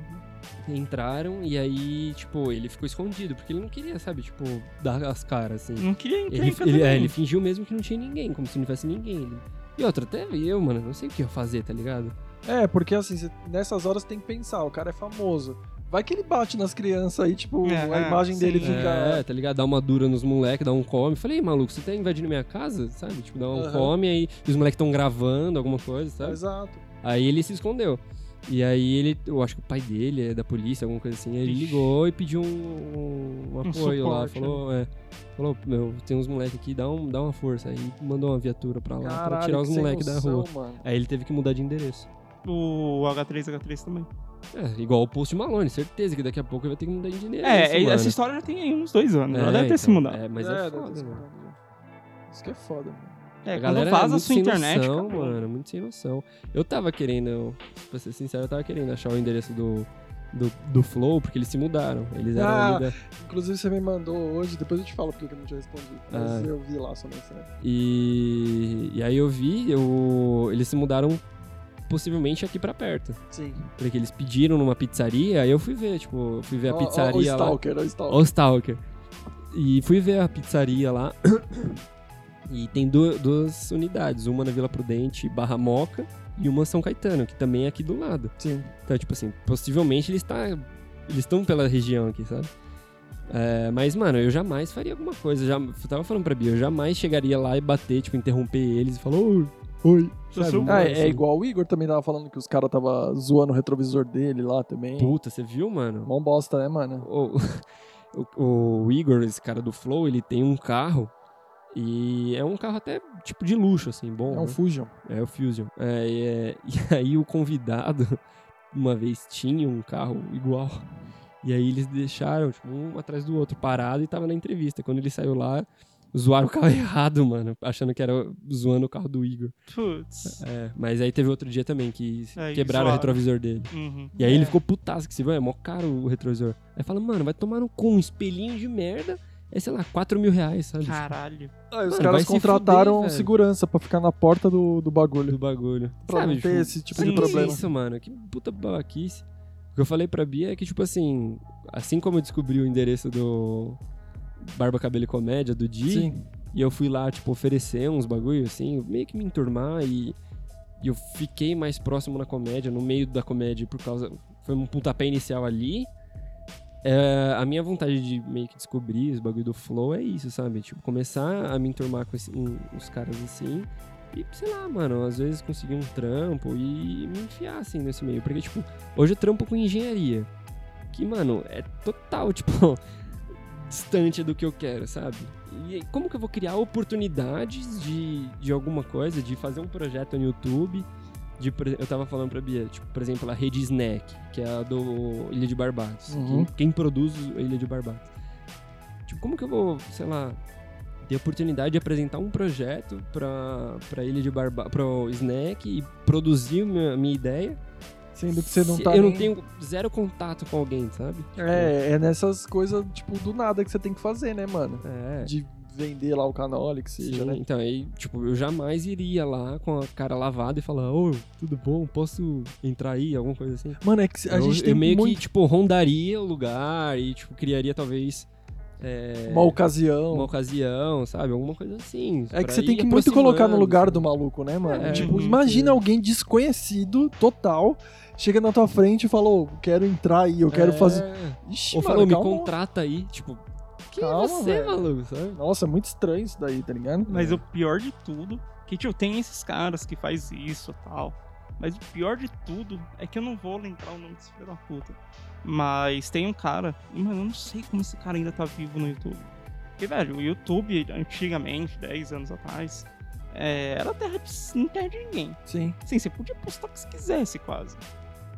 entraram, e aí, tipo, ele ficou escondido, porque ele não queria, sabe, tipo, dar as caras, assim. Não queria entrar Ele, ele, é, ele fingiu mesmo que não tinha ninguém, como se não tivesse ninguém. Ele- E outra, até eu, mano, não sei o que ia fazer, tá ligado? É, porque assim, cê- nessas horas tem que pensar, o cara é famoso. Vai que ele bate nas crianças aí, tipo, É, a imagem sim. dele É, fica. tá ligado? Dá uma dura nos moleques, dá um come. Falei, "Ei, maluco, você tá invadindo minha casa, sabe? Tipo, dá um Aham. come aí, e os moleques tão gravando alguma coisa, sabe? Exato. Aí ele se escondeu. E aí ele, eu acho que o pai dele é da polícia, alguma coisa assim. Aí ele ligou e pediu um, um apoio lá. suporte, Falou, é, falou, meu, tem uns moleques aqui, dá, um, dá uma força. Aí mandou uma viatura pra lá pra Caralho, tirar os moleques da rua. Mano. Aí ele teve que mudar de endereço. O H3, H3 também. É, igual o Post Malone, certeza que daqui a pouco ele vai ter que mudar de endereço. É, mano. essa história já tem aí uns dois anos. É, já deve ter se então, mudado. É, mas é, deve foda, mano. já. Isso que é foda, mano. É, a galera é vaza a muito sua sem internet, noção, mano, muito sem noção. Eu tava querendo, pra ser sincero, eu tava querendo achar o endereço do, do, do Flow, porque eles se mudaram. Eles eram Ah, Inclusive você me mandou hoje, depois eu te falo porque que eu não tinha respondido. Mas Ah. eu vi lá sua mensagem. E, e aí eu vi, eu, eles se mudaram possivelmente aqui pra perto. Sim. Porque eles pediram numa pizzaria, aí eu fui ver, tipo, fui ver a pizzaria o lá. Stalker, ó, o Stalker. O Stalker. E fui ver a pizzaria lá. e tem du- duas unidades, uma na Vila Prudente barra Moca e uma São Caetano, que também é aqui do lado. Sim. Então, tipo assim, possivelmente eles tá, eles estão pela região aqui, sabe? É, mas, mano, eu jamais faria alguma coisa. Já, eu tava falando pra Bia, eu jamais chegaria lá e bater, tipo, interromper eles e falar, oi, oi. Ah, é, é igual o Igor também tava falando que os caras tava zoando o retrovisor dele lá também. Puta, você viu, mano? Mó bosta, né, mano? O, o, o Igor, esse cara do Flow, ele tem um carro e é um carro até tipo de luxo, assim, bom. É um né? Fusion. É o Fusion. É, e, é- e aí o convidado, uma vez, tinha um carro igual. E aí eles deixaram, tipo, um atrás do outro, parado e tava na entrevista. Quando ele saiu lá, zoaram o carro errado, mano. Achando que era zoando o carro do Igor. Putz. É, mas aí teve outro dia também que Aí quebraram o zoaram. retrovisor dele. Uhum. E aí ele É. ficou putaço que se vai, é mó caro o retrovisor. Aí fala, mano, vai tomar no cu, um espelhinho de merda. É, sei lá, 4 mil reais, sabe? Caralho. Ah, os Mano, caras se contrataram fuder, velho. segurança pra ficar na porta do, do bagulho. do bagulho. Pra Sabe, não ter tipo, esse tipo sim, de problema. isso, mano. Que puta babaquice. O que eu falei pra Bia é que, tipo assim, assim como eu descobri o endereço do Barba Cabelo e Comédia, do Di, Sim. e eu fui lá, tipo, oferecer uns bagulho, assim, meio que me enturmar e, e eu fiquei mais próximo na comédia, no meio da comédia, por causa. Foi um pontapé inicial ali. É, a minha vontade de meio que descobrir os bagulho do flow é isso, sabe? Tipo, começar a me enturmar com esse- um- os caras assim. E, sei lá, mano, às vezes conseguir um trampo e me enfiar assim nesse meio. Porque, tipo, hoje eu trampo com engenharia. Que, mano, é total, tipo, distante do que eu quero, sabe? E como que eu vou criar oportunidades de, de alguma coisa, de fazer um projeto no YouTube? De, eu tava falando pra Bia, tipo, por exemplo, a rede Snack, que é a do Ilha de Barbados. Uhum. Quem, quem produz a Ilha de Barbados. Tipo, como que eu vou, sei lá, ter a oportunidade de apresentar um projeto pra, pra Ilha de Barbados, pro Snack e produzir minha, minha ideia? Sendo que você não tá eu não nem- tenho zero contato com alguém, sabe? Tipo, É, é nessas coisas, tipo, do nada que você tem que fazer, né, mano? É. De vender lá o canal, que seja, Sim, né? então aí, tipo, eu jamais iria lá com a cara lavada e falar, ô, tudo bom, posso entrar aí, alguma coisa assim. Mano, é que a eu, gente eu tem meio muito... que, tipo, rondaria o lugar e, tipo, criaria talvez é, uma ocasião. uma ocasião, sabe? Alguma coisa assim. É que você tem que muito colocar no lugar sabe? do maluco, né, mano? É, tipo, uhum, imagina é. alguém desconhecido, total, chega na tua frente e falou, quero entrar aí, eu quero É. fazer... Ixi, Ou mano, falou, me calma. contrata aí, tipo, quem Calma, é você, velho. maluco, sabe? Nossa, é muito estranho isso daí, tá ligado? Mas o pior de tudo, que tipo, tem esses caras que faz isso e tal. Mas o pior de tudo é que eu não vou lembrar o nome desse filho da puta. Mas tem um cara, mano, eu não sei como esse cara ainda tá vivo no YouTube. Porque, velho, o YouTube, antigamente, 10 anos atrás, é, era terra de não terra de ninguém. Sim. Sim, você podia postar o que você quisesse, quase.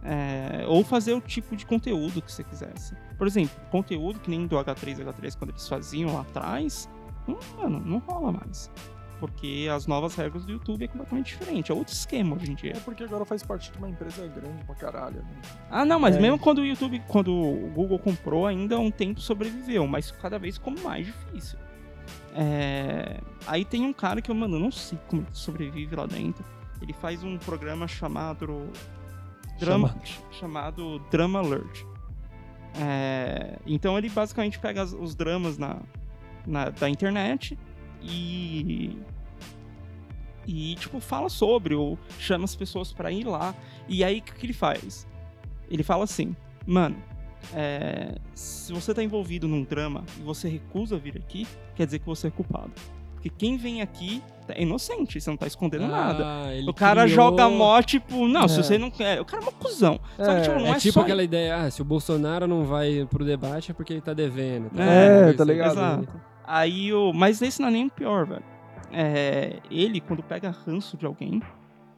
É, ou fazer o tipo de conteúdo que você quisesse. Por exemplo, conteúdo que nem do H3 H3 quando eles faziam lá atrás, hum, mano, não rola mais. Porque as novas regras do YouTube é completamente diferente. É outro esquema hoje em dia. É porque agora faz parte de uma empresa grande pra caralho, né? Ah, não, mas É. mesmo quando o YouTube, quando o Google comprou, ainda um tempo sobreviveu, mas cada vez ficou mais difícil. É, Aí tem um cara que eu, mano, eu não sei como ele sobrevive lá dentro. Ele faz um programa chamado. Drama, chamado Drama Alert. É, Então ele basicamente pega os dramas na, na- da internet e. E, tipo, fala sobre, ou chama as pessoas pra ir lá. E aí, o que, que ele faz? Ele fala assim, mano, é, se você tá envolvido num drama e você recusa vir aqui, quer dizer que você é culpado. Porque quem vem aqui é inocente, você não tá escondendo nada. Ah, ele O cara criou- joga mó, tipo, não, se É. você não quer. O cara é uma cuzão. Só que, É, tipo, não É, é, tipo só. aquela ideia, ah, se o Bolsonaro não vai pro debate é porque ele tá devendo. Tá É, ligado? tá ligado? Exato. Aí o. Mas esse não é nem o pior, velho. É, ele, quando pega ranço de alguém,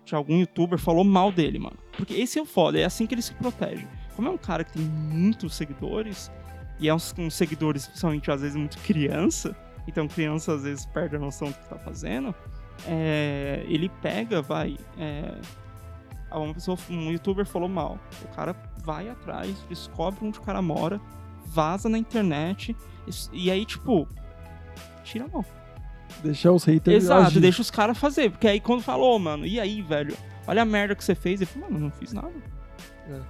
de algum youtuber, falou mal dele, mano. Porque esse é o foda, é assim que ele se protege. Como é um cara que tem muitos seguidores, e é uns, uns seguidores, principalmente às vezes, muito criança, então criança às vezes perde a noção do que tá fazendo, é, ele pega, vai. é, uma pessoa, um youtuber falou mal. O cara vai atrás, descobre onde o cara mora, vaza na internet, e, e aí, tipo, tira a mão. Deixar os haters Exato, agir. deixa os caras fazer. Porque aí quando falou, mano, e aí, velho? Olha a merda que você fez. Ele falou, mano, não fiz nada.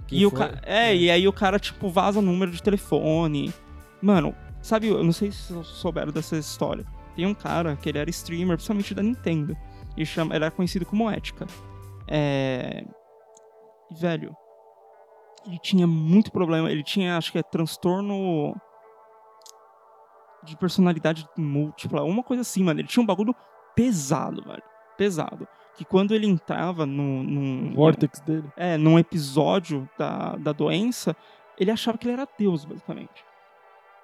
Quem E o ca... É, e aí o cara, tipo, vaza número de telefone. Mano, sabe, eu não sei se vocês souberam dessa história. Tem um cara que ele era streamer, principalmente da Nintendo. E chama... ele era conhecido como Ética. É. e, Velho. Ele tinha muito problema. Ele tinha, acho que é transtorno. De personalidade múltipla. Uma coisa assim, mano. Ele tinha um bagulho pesado, velho. Pesado. Que quando ele entrava no, num. O Vortex dele. É, num episódio da, da doença, ele achava que ele era Deus, basicamente.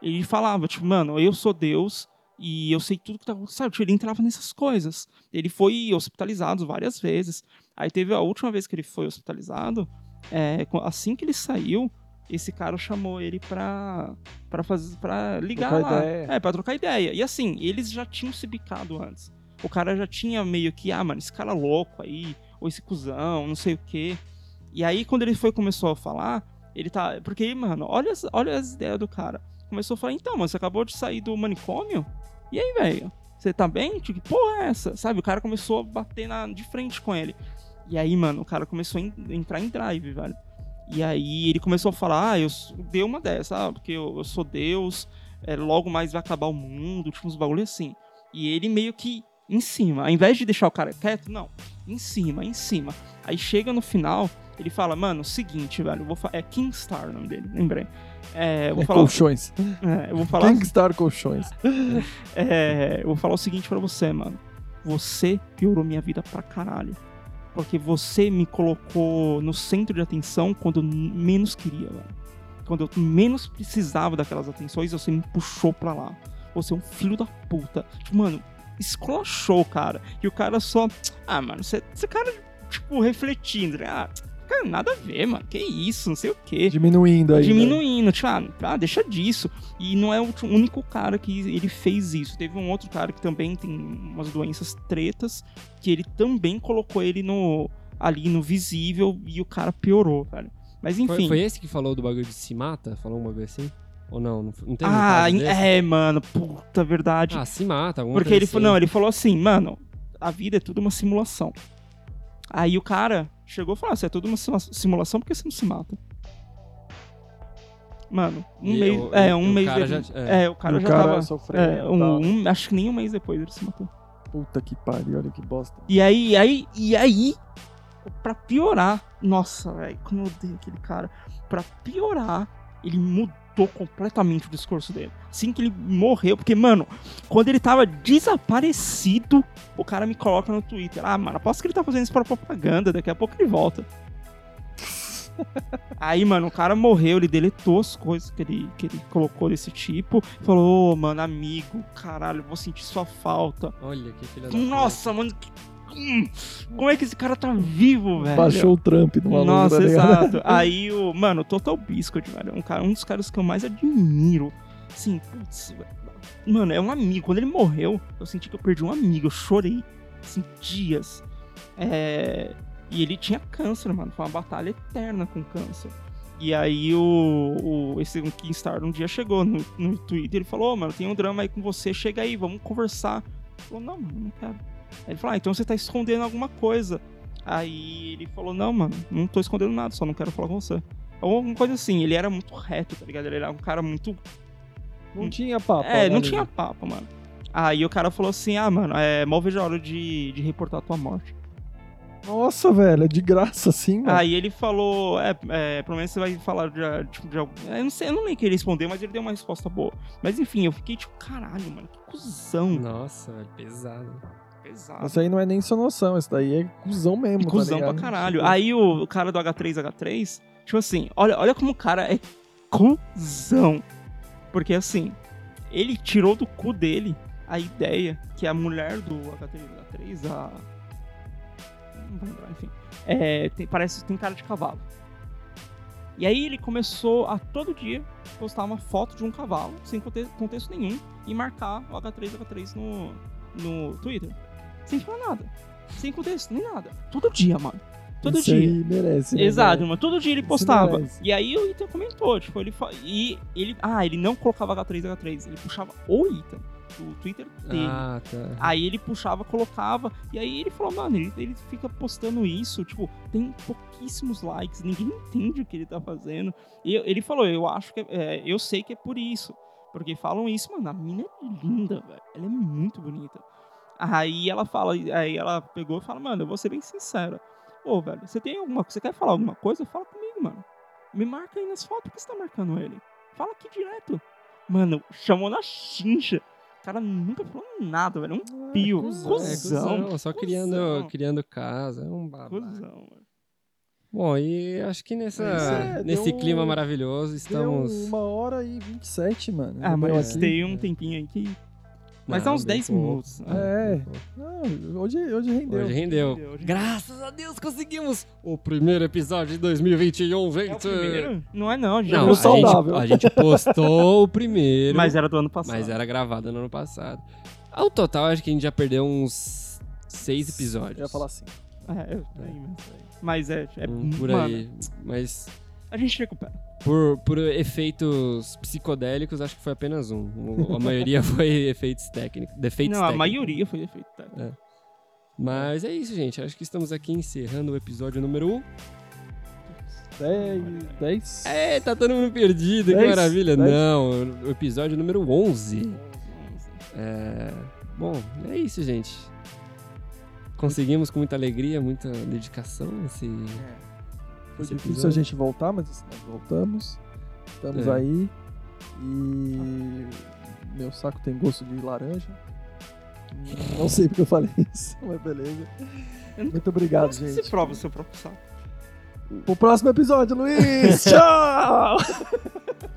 Ele falava, tipo, mano, eu sou Deus e eu sei tudo que tá acontecendo. Sabe, tipo, Ele entrava nessas coisas. Ele foi hospitalizado várias vezes. Aí teve a última vez que ele foi hospitalizado, é, assim que ele saiu, esse cara chamou ele pra, pra, fazer, pra ligar Trocar lá. ideia. É, pra trocar ideia. E assim, eles já tinham se bicado antes. O cara já tinha meio que, ah, mano, esse cara louco aí, ou esse cuzão, não sei o quê. E aí, quando ele foi começou a falar, ele tá. Porque, mano, olha as, olha as ideias do cara. Começou a falar, então, mano, você acabou de sair do manicômio? E aí, velho? Você tá bem? Tipo, Que porra é essa? Sabe? O cara começou a bater na, de frente com ele. E aí, mano, o cara começou a en- entrar em drive, velho. E aí ele começou a falar, ah, eu dei uma dessa, ah, porque eu, eu sou Deus, é, logo mais vai acabar o mundo, tipo uns bagulho assim. E ele meio que em cima, ao invés de deixar o cara quieto, não, em cima, em cima. Aí chega no final, ele fala, mano, seguinte, velho, vou é Kingstar o nome dele, lembrei. É, eu vou É, falar, colchões. é, eu vou falar, Kingstar Colchões. é, eu vou falar o seguinte pra você, mano. Você piorou minha vida pra caralho. Porque você me colocou no centro de atenção quando eu menos queria, velho. Quando eu menos precisava daquelas atenções, você me puxou pra lá. Você é um filho da puta. Tipo, mano, esculachou, cara. E o cara só. Ah, mano, você, esse cara, tipo, refletindo. né? Ah, cara, nada a ver, mano. Que isso, não sei o quê Diminuindo aí. né? diminuindo, tipo, ah, ah, deixa disso. E não é o único cara que ele fez isso. Teve um outro cara que também tem umas doenças tretas, que ele também colocou ele no ali no visível e o cara piorou, velho. Mas Foi, enfim. foi esse que falou do bagulho de se mata? Falou um bagulho assim? Ou não? Não, não teve um ah, caso desse? é, mano, puta verdade. Ah, se mata. alguma Porque coisa ele falou, assim. não, ele falou assim, mano, a vida é tudo uma simulação. Aí o cara chegou e falou, ah, se é tudo uma simulação, por que você não se mata? Mano, um E mês. o- é, um o mês cara depois. já- é. é. o cara o já cara tava. sofrendo. É, um, um- acho que nem um mês depois ele se matou. Puta que pariu, olha que bosta. E aí, aí, e aí, pra piorar, nossa, velho, como eu odeio aquele cara. Pra piorar, ele mudou completamente o discurso dele. Assim que ele morreu, porque, mano, quando ele tava desaparecido, o cara me coloca no Twitter. Ah, mano, aposto que ele tá fazendo isso pra propaganda, daqui a pouco ele volta. Aí, mano, o cara morreu, ele deletou as coisas que ele, que ele colocou desse tipo. Falou, ô, mano, amigo, caralho, eu vou sentir sua falta. Olha que filha da Nossa, mano, que- hum, como é que esse cara tá vivo, velho? Baixou o Trump no maluco, Nossa, tá exato. Aí o, mano, o Total Biscuit, velho, é um, cara, um dos caras que eu mais admiro. Assim, putz, mano, é um amigo. Quando ele morreu, eu senti que eu perdi um amigo, eu chorei, assim, dias. É, E ele tinha câncer, mano, foi uma batalha eterna com câncer. E aí o, o esse um Kingstar um dia chegou no, no Twitter e falou, ô, mano, tem um drama aí com você, chega aí, vamos conversar. Ele falou, não, mano, não quero. Aí ele falou, ah, então você tá escondendo alguma coisa. Aí ele falou, não, mano, não tô escondendo nada, só não quero falar com você. Ou alguma coisa assim, ele era muito reto, tá ligado? Ele era um cara muito. Não tinha papo. é, não né, tinha papo, mano. Aí o cara falou assim, ah, mano, é mal vejo a hora de, de reportar tua morte. Nossa, velho, é de graça assim, mano. Aí ele falou, é, é, pelo menos você vai falar de, tipo, de algum... Eu não sei, eu não lembro que ele respondeu, mas ele deu uma resposta boa. Mas enfim, eu fiquei tipo, caralho, mano, que cuzão. Nossa, velho, pesado. Pesado. Isso aí não é nem sua noção, isso daí é cuzão mesmo. E tá cuzão pra ligado? caralho. Tipo, Aí o, o cara do H3H3, tipo assim, olha, olha como o cara é cuzão. Porque assim, ele tirou do cu dele a ideia que a mulher do H3H3, a. Não vou lembrar, enfim. É, tem- parece tem cara de cavalo. E aí ele começou a todo dia postar uma foto de um cavalo, sem conte- contexto nenhum, e marcar o H3H3 no, no Twitter. Sem falar nada. Sem contexto, nem nada. Todo dia, mano. Todo Isso dia. aí merece. né, Exato, velho? mano. Todo dia ele postava. E aí o Ethan comentou, tipo, ele fa... e ele, ah, ele não colocava H3 H3, ele puxava o Ethan, o Twitter dele. Ah, tá. Aí ele puxava, colocava, e aí ele falou, mano, ele, ele fica postando isso, tipo, tem pouquíssimos likes, ninguém entende o que ele tá fazendo. E ele falou, eu acho que, é, é, eu sei que é por isso. Porque falam isso, mano, a mina é linda, velho, ela é muito bonita. Aí ela fala, aí ela pegou e fala, mano, eu vou ser bem sincera. Ô, velho, você tem alguma você quer falar alguma coisa? Fala comigo, mano. Me marca aí nas fotos que você tá marcando ele. Fala aqui direto. Mano, chamou na chincha. O cara nunca falou nada, velho. Um pio. cuzão, Cuzão. É, cuzão, só criando, Cuzão. criando casa. É um babado. Cuzão, mano. Bom, e acho que nessa, É, nesse deu- clima maravilhoso Deu estamos. uma hora e 27, mano. Ah, mas aqui. tem um tempinho aí que. Mas dá Não, uns bem 10 pouco. minutos. É. Bem pouco. Não, hoje, hoje rendeu. Hoje rendeu. Graças a Deus conseguimos o primeiro episódio de 2021, gente. É o primeiro? Não é não, já Não, a saudável. gente, a gente postou o primeiro, Mas era do ano passado. mas era gravado no ano passado. Ao total, acho que a gente já perdeu uns seis episódios. Eu ia falar assim. É, eu mesmo. Mas é, é Hum, por mano, aí. Mas A gente recupera. Por, por efeitos psicodélicos, acho que foi apenas um. O- A maioria foi efeitos técnicos. Defeitos não, a técnicos. maioria foi efeito. Tá? Mas é isso, gente. Acho que estamos aqui encerrando o episódio número 1. Um. 10. 10. É, tá todo mundo perdido, que Dez? maravilha. Dez? Não, o episódio número 11. É... Bom, é isso, gente. Conseguimos com muita alegria, muita dedicação esse, Foi esse difícil episódio. a gente voltar, mas nós voltamos. Estamos É. aí. E meu saco tem gosto de laranja. Não sei porque eu falei isso, mas beleza. Muito obrigado, gente. Você prova o seu próprio saco. Pro próximo episódio, Luiz! Tchau!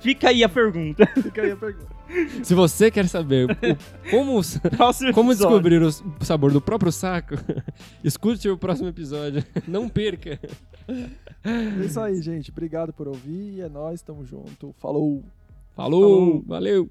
Fica aí a pergunta. Fica aí a pergunta. Se você quer saber o- como, como descobrir o sabor do próprio saco, escute o próximo episódio. Não perca. É isso aí, gente. Obrigado por ouvir. É nóis, tamo junto. Falou! Falou. Falou. valeu.